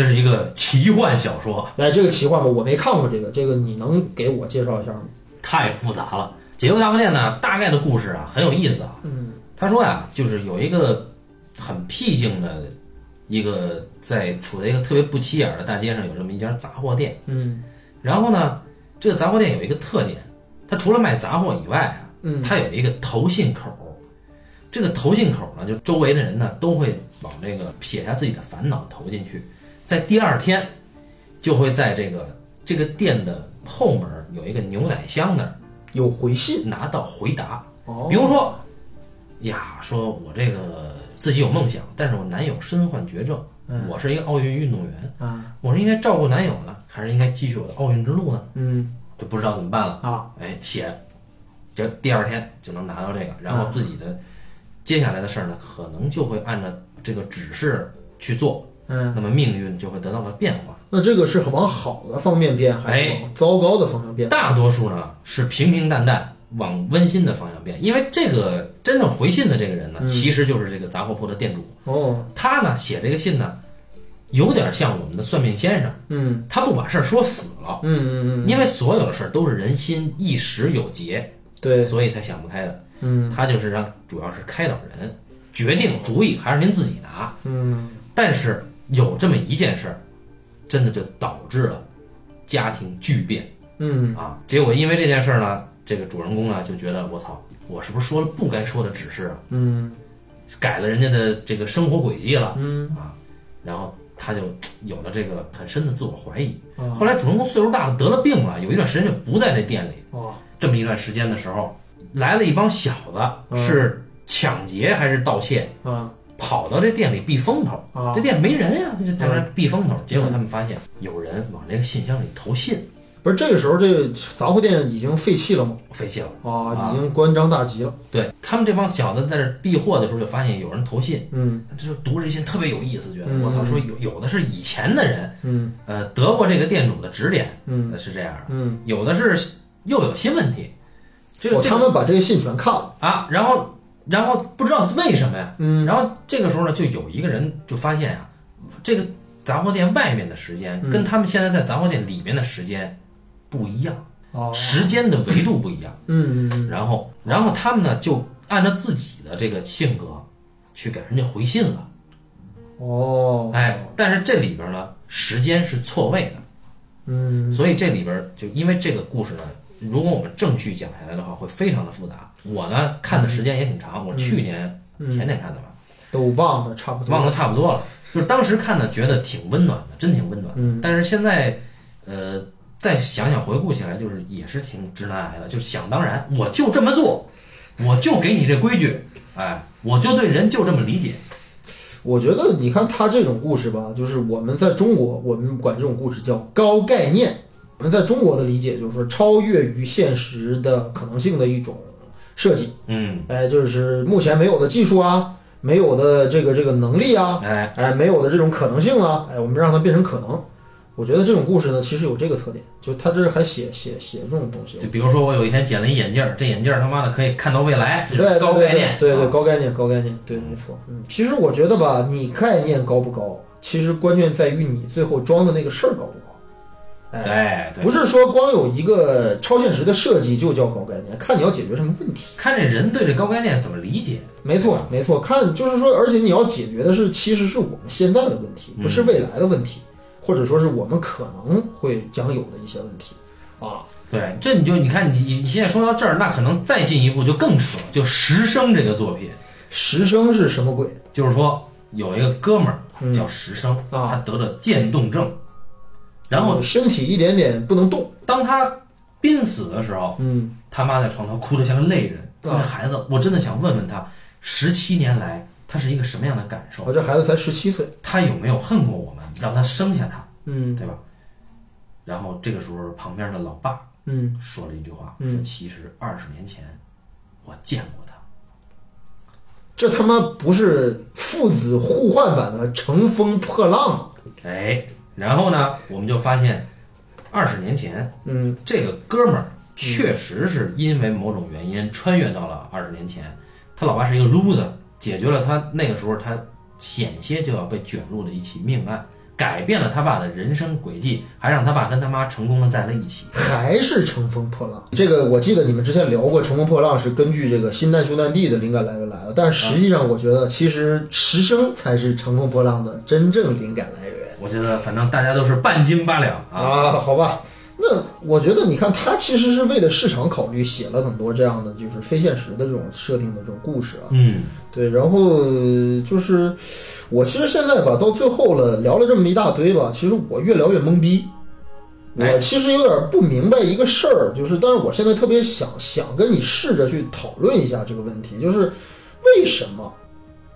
这是一个奇幻小说，哎，这个奇幻吧，我没看过这个，这个你能给我介绍一下吗？太复杂了。解忧杂货店呢，大概的故事啊很有意思啊。嗯他说呀，就是有一个很僻静的一个在处在一个特别不起眼的大街上，有这么一家杂货店。嗯然后呢，这个杂货店有一个特点，它除了卖杂货以外啊，嗯它有一个投信口。这个投信口呢，就周围的人呢都会往这个写下自己的烦恼投进去，在第二天就会在这个这个店的后门有一个牛奶箱那儿有回信拿到回答。哦，比如说，呀，说我这个自己有梦想，但是我男友身患绝症，嗯。我是一个奥运运动员，啊，我是应该照顾男友呢，还是应该继续我的奥运之路呢？嗯。就不知道怎么办了。啊，哎，写，这第二天就能拿到这个，然后自己的接下来的事儿呢，可能就会按照这个指示去做，嗯，那么命运就会得到了变化。那这个是往好的方面变，还是哎。往糟糕的方向变？大多数呢是平平淡淡往温馨的方向变，因为这个真正回信的这个人呢，其实就是这个杂货铺的店主。哦，他呢写这个信呢，有点像我们的算命先生，嗯。他不把事儿说死了，嗯嗯嗯，因为所有的事儿都是人心一时有结，对，所以才想不开的。嗯。他就是让主要是开导人，决定主意还是您自己拿。嗯。但是有这么一件事儿，真的就导致了家庭巨变嗯啊！结果因为这件事儿呢，这个主人公呢就觉得我操，我是不是说了不该说的指示啊？嗯改了人家的这个生活轨迹了嗯啊！然后他就有了这个很深的自我怀疑。啊后来主人公岁数大了，得了病了，有一段时间就不在这店里。哦这么一段时间的时候，来了一帮小嗯子，是抢劫还是盗窃？啊跑到这店里避风头，啊。这店没人呀，就在那避风头。结果他们发现有人往这个信箱里投信，不是这个时候，这个杂货店已经废弃了吗？废弃了。啊，已经关张大吉了。对他们这帮小子在这儿避祸的时候，就发现有人投信，嗯。这是读这信特别有意思，觉得嗯。我操，说有有的是以前的人，嗯。呃，得过这个店主的指点，嗯。呃是这样的，嗯，有的是又有新问题，这个哦，他们把这个信全看了。啊，然后然后不知道为什么呀，嗯。然后这个时候呢，就有一个人就发现啊，这个杂货店外面的时间嗯。跟他们现在在杂货店里面的时间不一样，哦，时间的维度不一样。嗯嗯嗯。然后，然后他们呢就按照自己的这个性格去给人家回信了。哦，哎，但是这里边呢，时间是错位的，嗯。所以这里边就因为这个故事呢，如果我们正序讲下来的话，会非常的复杂。我呢看的时间也挺长，我去年、嗯前年看的吧。都忘的差不多。忘的差不多了。就是当时看的，觉得挺温暖的，真挺温暖但是现在，呃，再想想回顾起来，就是也是挺直男癌的，就想当然，我就这么做，我就给你这规矩，哎，我就对人就这么理解。我觉得你看他这种故事吧，就是我们在中国，我们管这种故事叫高概念。我们在中国的理解就是说，超越于现实的可能性的一种设计。嗯，哎，就是目前没有的技术啊，没有的这个这个能力啊，哎，哎，没有的这种可能性啊，哎，我们让它变成可能。我觉得这种故事呢，其实有这个特点，就他这还写写写这种东西。就比如说我有一天捡了一眼镜儿，这眼镜儿他妈的可以看到未来，这是对对对高概念。对对高概念，高概念，对，没错。嗯，其实我觉得吧，你概念高不高，其实关键在于你最后装的那个事儿高不高。哎，不是说光有一个超现实的设计就叫高概念，看你要解决什么问题。看这人对这高概念怎么理解。没错，没错，看就是说，而且你要解决的是，其实是我们现在的问题，不是未来的问题，或者说是我们可能会将有的一些问题。啊。对，这你就你看你你你现在说到这儿，那可能再进一步就更扯，就《石生》这个作品，石生是什么鬼？就是说有一个哥们儿嗯。叫石生，啊。他得了渐冻症，然后身体一点点不能动，当他濒死的时候，嗯他妈在床头哭得像个泪人。啊这孩子，我真的想问问他，十七年来他是一个什么样的感受？我这孩子才十七岁，他有没有恨过我们，让他生下他，嗯对吧？然后这个时候，旁边的老爸嗯说了一句话，嗯说其实二十年前我见过他。这他妈不是父子互换版的乘风破浪吗？哎，然后呢，我们就发现，二十年前嗯这个哥们儿确实是因为某种原因穿越到了二十年前。他老爸是一个 loser，解决了他那个时候他险些就要被卷入的一起命案，改变了他爸的人生轨迹，还让他爸跟他妈成功的在了一起。还是乘风破浪。这个我记得你们之前聊过，乘风破浪是根据这个新难兄难弟的灵感来源来的，但实际上我觉得其实石生才是乘风破浪的真正灵感来源我觉得反正大家都是半斤八两啊。啊。好吧，那我觉得你看他其实是为了市场考虑，写了很多这样的就是非现实的这种设定的这种故事啊。嗯，对，然后呃就是我其实现在吧，到最后了，聊了这么一大堆吧，其实我越聊越懵逼。哎我其实有点不明白一个事儿，就是，但是我现在特别想想跟你试着去讨论一下这个问题，就是为什么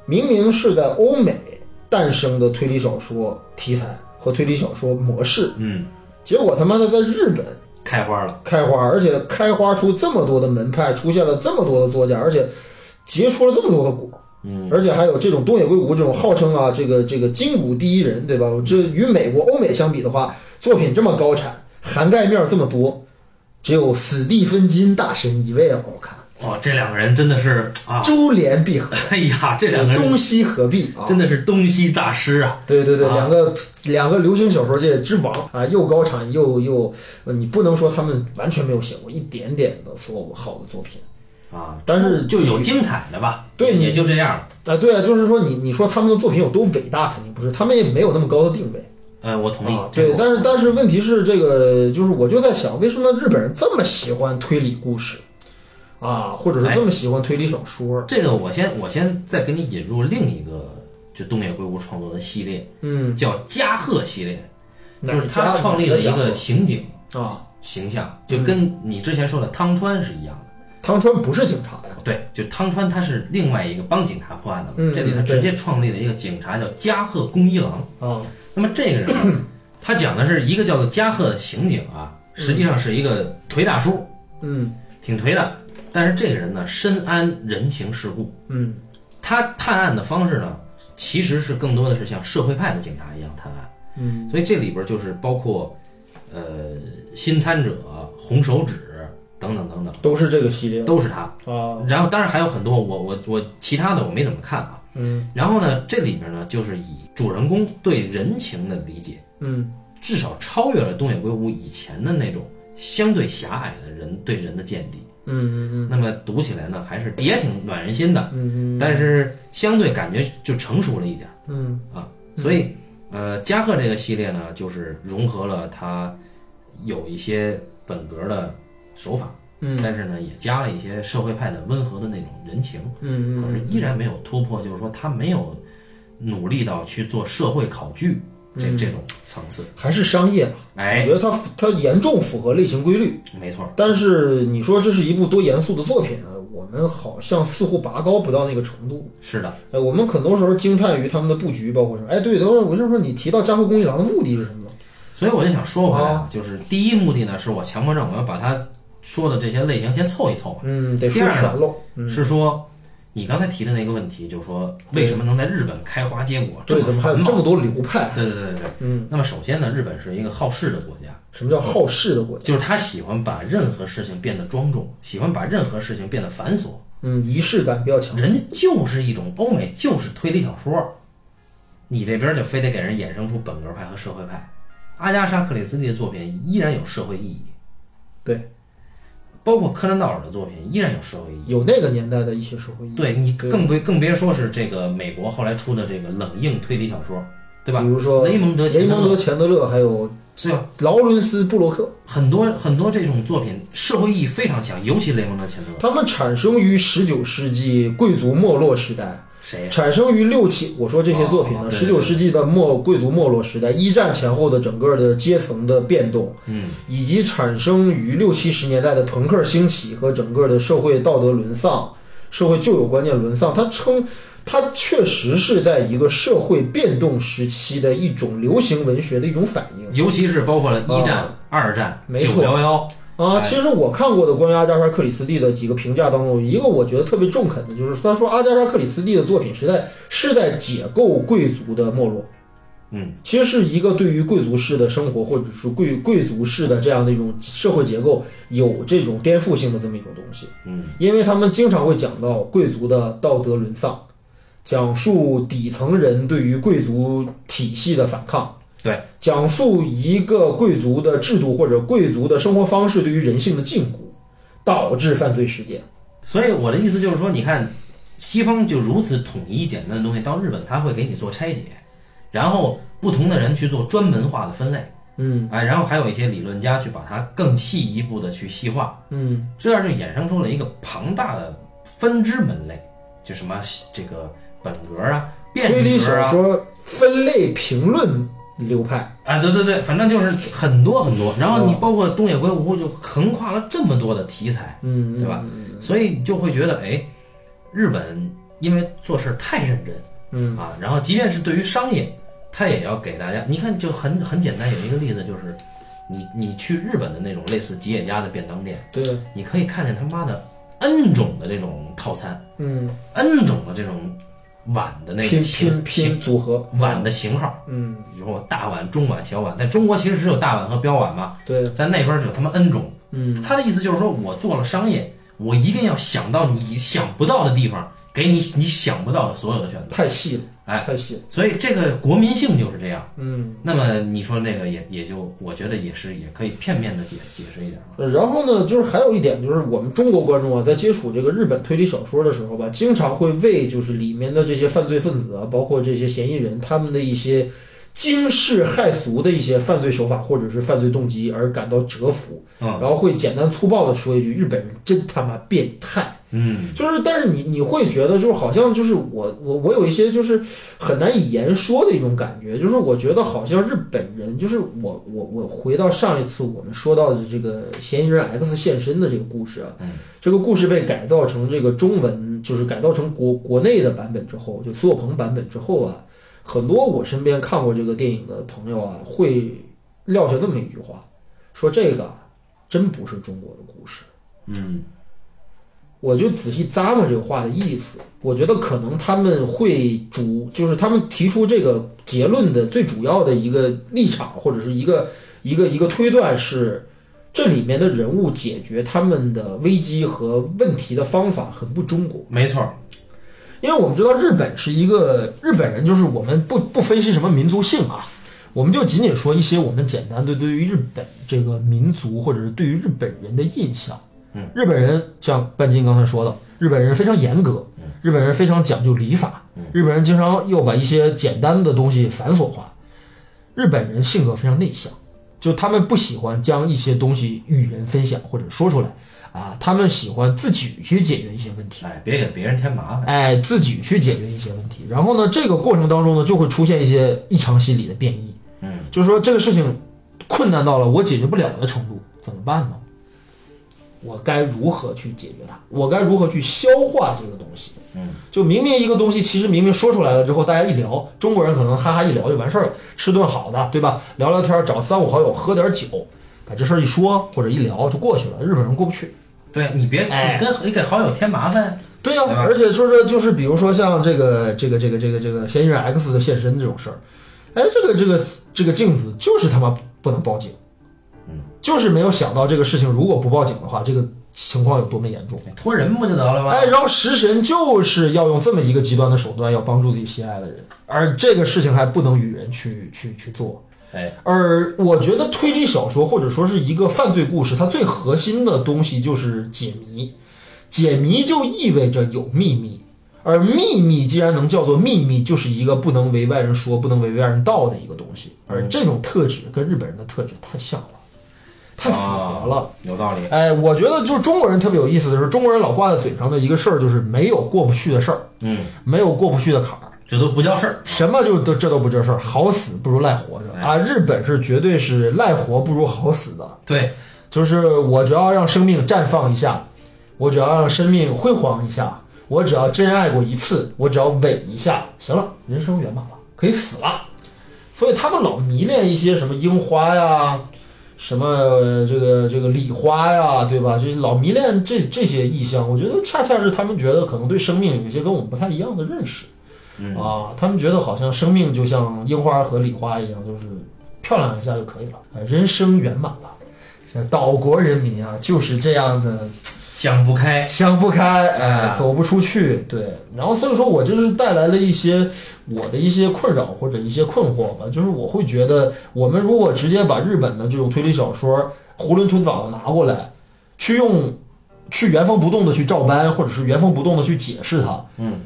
明明是在欧美诞生的推理小说题材和推理小说模式，嗯，结果他妈的在日本开花了，开花，而且开花出这么多的门派，出现了这么多的作家，而且结出了这么多的果。嗯，而且还有这种东野圭吾这种号称啊，这个这个金谷第一人，对吧？这与美国、欧美相比的话，作品这么高产，涵盖面这么多，只有史蒂芬金大神一位好看，哦，这两个人真的是啊，珠联璧合，哎呀，这两个人东西合璧啊！真的是东西大师啊！对对对，啊两个两个流行小说界之王啊，又高产又又，呃你不能说他们完全没有写过一点点的所有好的作品啊，但是就有精彩的吧，对你也就这样了。啊。对啊，就是说你你说他们的作品有多伟大，肯定不是，他们也没有那么高的定位。呃，我同意啊。。对，但是但是问题是，这个就是我就在想，为什么日本人这么喜欢推理故事啊，或者是这么喜欢推理小说？这个我先我先再给你引入另一个，就东野圭吾创作的系列，嗯，叫加贺系列，就是他创立了一个刑警啊，形象，就跟你之前说的汤川是一样的。汤川不是警察呀，对，就汤川他是另外一个帮警察破案的这里他直接创立了一个警察叫加贺恭一郎。啊，那么这个人，他讲的是一个叫做加贺的刑警啊，实际上是一个颓大叔，嗯挺颓的。但是这个人呢，深谙人情世故，嗯他探案的方式呢，其实是更多的是像社会派的警察一样探案。嗯所以这里边就是包括，呃，新参者、红手指等等等等，都是这个系列都是他。啊，然后当然还有很多我我我其他的我没怎么看啊。嗯然后呢，这里边呢就是以主人公对人情的理解，嗯至少超越了东野圭吾以前的那种相对狭隘的人对人的见地。嗯嗯嗯那么读起来呢，还是也挺暖人心的，嗯嗯但是相对感觉就成熟了一点嗯啊。所以，呃，加贺这个系列呢，就是融合了他有一些本格的手法，嗯但是呢，也加了一些社会派的温和的那种人情。嗯可是依然没有突破，就是说他没有努力到去做社会考据这这种层次。还是商业吧，我哎，觉得它它严重符合类型规律。没错，但是你说这是一部多严肃的作品啊，我们好像似乎拔高不到那个程度。是的，哎，我们很多时候惊叹于他们的布局，包括什么？哎，对，等会儿我就说你提到加贺恭一郎的目的是什么？所以我就想说回来啊，就是第一目的呢，是我强迫症，我要把他说的这些类型先凑一凑，嗯，得说全喽。嗯，是说。你刚才提的那个问题，就是说为什么能在日本开花结果这怎么还有？这么多流派？对对对对对。嗯，那么首先呢，日本是一个好事的国家，什么叫好事的国家？就是他喜欢把任何事情变得庄重，喜欢把任何事情变得繁琐。嗯，仪式感比较强。人家就是一种欧美就是推理小说，你这边就非得给人衍生出本格派和社会派。阿加莎·克里斯蒂的作品依然有社会意义，对，包括柯南道尔的作品依然有社会意义。有那个年代的一些社会意义。对你更别更别说是这个美国后来出的这个冷硬推理小说，对吧？比如说雷蒙德·雷钱德勒蒙德·钱德勒，还有对吧？劳伦斯·布洛克，很多很多这种作品社会意义非常强，尤其雷蒙德·钱德勒。他们产生于十九世纪贵族没落时代。产生于六七，我说这些作品呢，十九世纪的末贵族没落时代，一战前后的整个的阶层的变动，嗯，以及产生于六七十年代的朋克兴起和整个的社会道德沦丧、社会旧有观念沦丧，它称它确实是在一个社会变动时期的一种流行文学的一种反应。尤其是包括了一战、啊二战、九幺幺，啊。哎其实我看过的关于阿加莎·克里斯蒂的几个评价当中，一个我觉得特别中肯的就是，他说阿加莎·克里斯蒂的作品实在是在解构贵族的没落。嗯，其实是一个对于贵族式的生活，或者是贵贵族式的这样的一种社会结构有这种颠覆性的这么一种东西。嗯，因为他们经常会讲到贵族的道德沦丧，讲述底层人对于贵族体系的反抗，对，讲述一个贵族的制度或者贵族的生活方式对于人性的禁锢，导致犯罪事件。所以我的意思就是说，你看，西方就如此统一简单的东西，到日本他会给你做拆解，然后不同的人去做专门化的分类，嗯。哎，然后还有一些理论家去把它更细一步的去细化，嗯。这样就衍生出了一个庞大的分支门类，就什么这个本格啊、变推理小说分类评论流派。啊，对对对，反正就是很多很多。然后你包括东野圭吾，就横跨了这么多的题材，嗯，对吧？所以就会觉得，哎，日本因为做事太认真嗯啊，然后即便是对于商业，他也要给大家。你看，就很很简单，有一个例子就是，你你去日本的那种类似吉野家的便当店，对，你可以看见他妈的 N 种的这种套餐嗯，，N 种的这种碗的那个拼型拼拼组合，碗的型号，嗯，比如说大碗、中碗、小碗，在中国其实只有大碗和标碗嘛，对，在那边就有他妈 N 种。嗯。他的意思就是说，我做了商业，我一定要想到你想不到的地方，给你你想不到的所有的选择。太细了，哎所以这个国民性就是这样。嗯。那么你说那个也也就，我觉得也是也可以片面的解解释一点然后呢，就是还有一点，就是我们中国观众啊，在接触这个日本推理小说的时候吧，经常会为就是里面的这些犯罪分子啊，包括这些嫌疑人他们的一些惊世骇俗的一些犯罪手法或者是犯罪动机而感到折服，嗯。然后会简单粗暴的说一句：“日本人真他妈变态。”嗯，就是，但是你你会觉得，就是好像就是我我我有一些就是很难以言说的一种感觉，就是我觉得好像日本人，就是我我我回到上一次我们说到的这个嫌疑人 X 现身的这个故事啊，嗯。这个故事被改造成这个中文，就是改造成国国内的版本之后，就苏有朋版本之后啊，很多我身边看过这个电影的朋友啊，会撂下这么一句话，说这个啊真不是中国的故事。嗯我就仔细咂摸这个话的意思，我觉得可能他们会主，就是他们提出这个结论的最主要的一个立场或者是一个一个一个推断是，这里面的人物解决他们的危机和问题的方法很不中国。没错，因为我们知道日本是一个日本人，就是我们不不分析什么民族性啊，我们就仅仅说一些我们简单的对于日本这个民族或者是对于日本人的印象。嗯，日本人像半斤刚才说的，日本人非常严格，日本人非常讲究礼法，日本人经常又把一些简单的东西繁琐化。日本人性格非常内向，就他们不喜欢将一些东西与人分享或者说出来啊，他们喜欢自己去解决一些问题。哎，别给别人添麻烦。哎，自己去解决一些问题。然后呢，这个过程当中呢，就会出现一些异常心理的变异，嗯，就是说这个事情困难到了我解决不了的程度，怎么办呢？我该如何去解决它？我该如何去消化这个东西？嗯，就明明一个东西，其实明明说出来了之后，大家一聊，中国人可能哈哈一聊就完事儿了，吃顿好的，对吧？聊聊天，找三五好友喝点酒，把这事儿一说或者一聊就过去了。日本人过不去。对你别你跟你给好友添麻烦。对呀、对吧而且就是就是比如说像这个这个这个这个这个嫌疑人 X 的现身这种事儿，哎，这个这个这个镜子就是他妈不能报警，嗯，就是没有想到这个事情如果不报警的话，这个情况有多么严重。托人不就得了吗？哎，然后食神就是要用这么一个极端的手段，要帮助自己心爱的人，而这个事情还不能与人去去去做。哎，而我觉得推理小说或者说是一个犯罪故事，它最核心的东西就是解谜。解谜就意味着有秘密，而秘密既然能叫做秘密，就是一个不能为外人说、不能为外人道的一个东西。而这种特质跟日本人的特质太像了，太符合了。啊有道理。哎，我觉得就是中国人特别有意思的是，中国人老挂在嘴上的一个事儿，就是没有过不去的事儿，嗯，没有过不去的坎儿。这都不叫事儿。什么就都这都不叫事儿，好死不如赖活着啊！日本是绝对是赖活不如好死的，对，就是我只要让生命绽放一下，我只要让生命辉煌一下，我只要真爱过一次，我只要吻一下，行了，人生圆满了，可以死了。所以他们老迷恋一些什么樱花呀，什么呃这个这个礼花呀，对吧？就是老迷恋这这些意象，我觉得恰恰是他们觉得可能对生命有一些跟我们不太一样的认识。嗯啊，他们觉得好像生命就像樱花和礼花一样，就是漂亮一下就可以了，啊人生圆满了。这岛国人民啊，就是这样的想不开。想不开，哎、啊走不出去，对。然后所以说我就是带来了一些我的一些困扰或者一些困惑吧，就是我会觉得，我们如果直接把日本的这种推理小说囫囵吞枣的拿过来，去用去原封不动的去照搬，或者是原封不动的去解释它，嗯，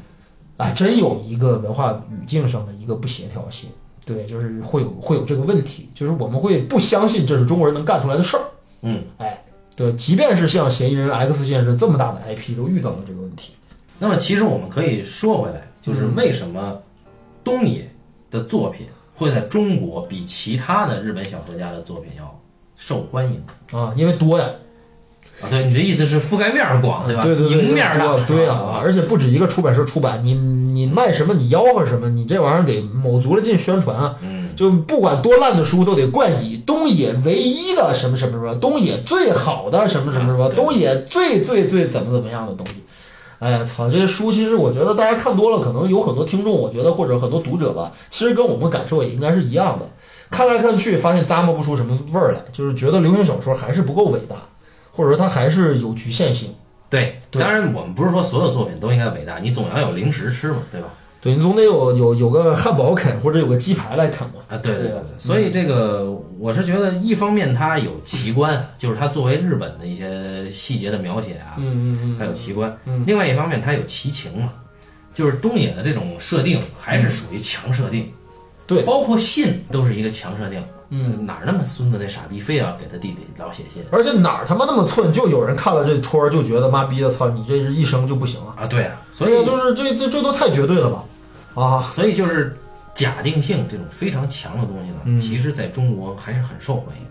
哎，真有一个文化语境上的一个不协调性，对，就是会有会有这个问题，就是我们会不相信这是中国人能干出来的事儿，嗯，哎，对，即便是像嫌疑人 X 先生这么大的 IP 都遇到了这个问题，那么其实我们可以说回来，就是嗯。为什么东野的作品会在中国比其他的日本小说家的作品要受欢迎？啊，因为多呀，啊，对，你的意思是覆盖面儿广，对吧？对对对，迎面儿大，对啊，啊，而且不止一个出版社出版，你你卖什么，你吆喝什么，你这玩意儿得卯足了劲宣传啊。嗯，就不管多烂的书，都得冠以东野唯一的什么什么什么，东野最好的什么什么什么，东野最最最怎么怎么样的东西。哎呀，操！这些书其实我觉得大家看多了，可能有很多听众，我觉得或者很多读者吧，其实跟我们感受也应该是一样的。看来看去，发现咂摸不出什么味儿来，就是觉得流行小说还是不够伟大，或者说它还是有局限性。对，对当然我们不是说所有作品都应该伟大，你总要有零食吃嘛，对吧？对你总得有有有个汉堡啃，或者有个鸡排来啃嘛。啊，对对对对，所以这个我是觉得，一方面它有奇观，就是它作为日本的一些细节的描写啊，嗯嗯嗯它有奇观；嗯另外一方面，它有奇情嘛，就是东野的这种设定还是属于强设定，对包括信都是一个强设定，嗯，哪儿那么孙子那傻逼非要给他弟弟老写信而且哪儿他妈那么寸，就有人看了这戳儿就觉得妈逼的操，你这是一生就不行了。啊？对啊，所以就是这这这都太绝对了吧？啊，所以就是假定性这种非常强的东西呢，嗯其实在中国还是很受欢迎的。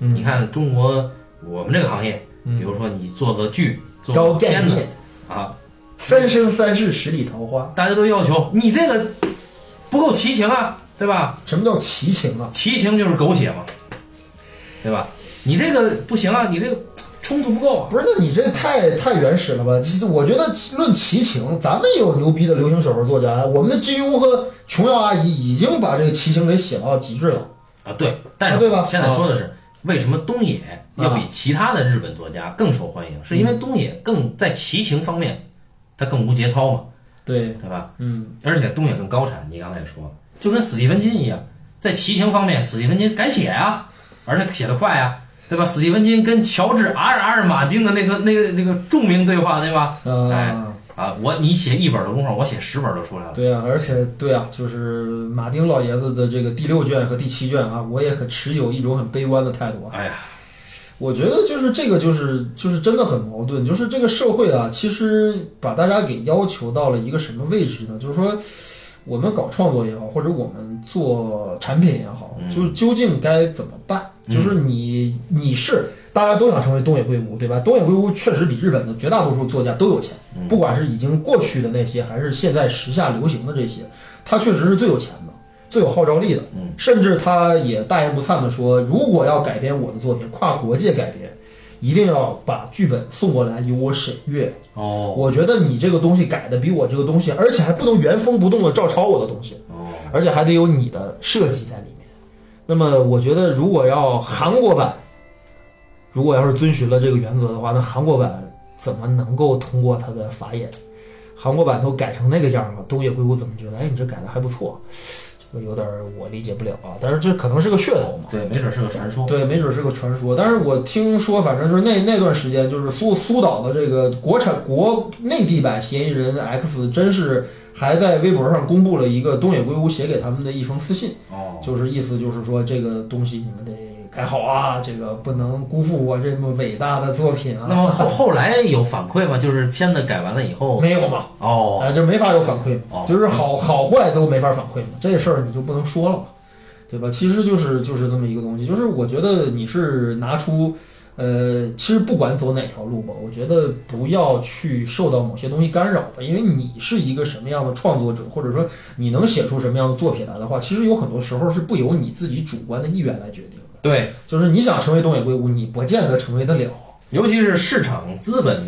嗯你看中国我们这个行业，嗯比如说你做个剧、做个片子念，啊，三生三世十里桃花。大家都要求你这个不够齐情啊，对吧？什么叫奇情啊？奇情就是狗血嘛，对吧？你这个不行啊，你这个冲突不够啊。不是，那你这太太原始了吧？其实我觉得论奇情，咱们也有牛逼的流行小说作家呀。我们的金庸和琼瑶阿姨已经把这个奇情给写到极致了。啊，对，但是啊对吧现在说的是、为什么东野要比其他的日本作家更受欢迎，是因为东野更在奇情方面，他更无节操嘛，对，对吧？嗯，而且东野更高产，你刚才也说了，就跟史蒂芬金一样，在骑行方面，史蒂芬金敢写啊，而且写得快啊，对吧？史蒂芬金跟乔治阿尔阿尔马丁的那个那个那个著名对话，对吧？哎啊，啊，我你写一本的功夫，我写十本都出来了。对啊，而且对啊，就是马丁老爷子的这个第六卷和第七卷啊，我也很持有一种很悲观的态度啊。哎呀，我觉得就是这个，就是就是真的很矛盾，就是这个社会啊，其实把大家给要求到了一个什么位置呢？就是说，我们搞创作也好，或者我们做产品也好，嗯就是究竟该怎么办？嗯就是你你是大家都想成为东野圭吾，对吧？东野圭吾确实比日本的绝大多数作家都有钱，嗯不管是已经过去的那些，还是现在时下流行的这些，他确实是最有钱的，最有号召力的。嗯，甚至他也大言不惭的说，如果要改编我的作品，跨国界改编，一定要把剧本送过来由我审阅。哦我觉得你这个东西改的比我这个东西，而且还不能原封不动的照抄我的东西，哦，而且还得有你的设计在里面。那么我觉得，如果要韩国版，如果要是遵循了这个原则的话，那韩国版怎么能够通过他的法眼？韩国版都改成那个样了，东野圭吾怎么觉得？哎，你这改的还不错，这个有点儿我理解不了啊。但是这可能是个噱头嘛。对，没准是个传说。对，没准是个传说。但是我听说，反正就是那那段时间，就是苏苏导的这个国产国内地版《嫌疑人 X》，真是还在微博上公布了一个东野圭吾写给他们的一封私信，哦，就是意思就是说这个东西你们得改好啊，这个不能辜负我这么伟大的作品啊。那么后后来有反馈吗？就是片子改完了以后，没有嘛？哦，啊，就没法有反馈嘛，哦就是好好坏都没法反馈嘛，这事儿你就不能说了嘛，对吧？其实就是就是这么一个东西，就是我觉得你是拿出，呃，其实不管走哪条路吧，我觉得不要去受到某些东西干扰吧，因为你是一个什么样的创作者，或者说你能写出什么样的作品来的话，其实有很多时候是不由你自己主观的意愿来决定的，对，就是你想成为东野圭吾，你不见得成为得了。尤其是市场资本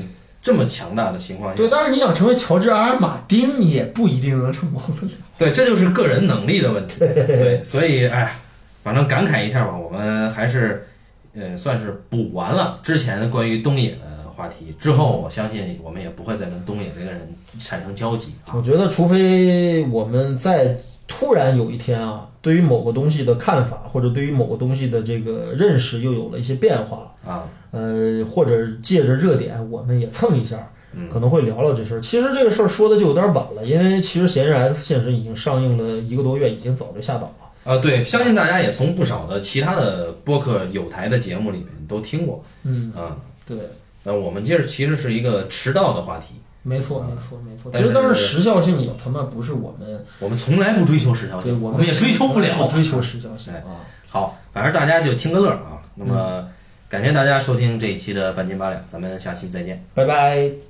这么强大的情况下，对，但是你想成为乔治阿尔马丁，你也不一定能成功得了。对，这就是个人能力的问题。对，所以哎，反正感慨一下吧，我们还是呃算是补完了之前关于东野的话题。之后我相信我们也不会再跟东野这个人产生交集啊。我觉得，除非我们在突然有一天啊，对于某个东西的看法，或者对于某个东西的这个认识又有了一些变化，啊，呃，或者借着热点，我们也蹭一下，嗯可能会聊聊这事儿。其实这个事儿说的就有点晚了，因为其实《嫌疑人 X 现身》已经上映了一个多月，已经早就下档了。啊，对，相信大家也从不少的其他的播客有台的节目里面都听过嗯，啊。对，那我们接着其实是一个迟到的话题，没错，没错，没错。其实当然时效性也他妈不是我们，我们从来不追求时效性，对我我们也追求不了不。追求时效性哎啊。好，反正大家就听个乐啊。那么，感谢大家收听这一期的半斤八两，咱们下期再见。拜拜。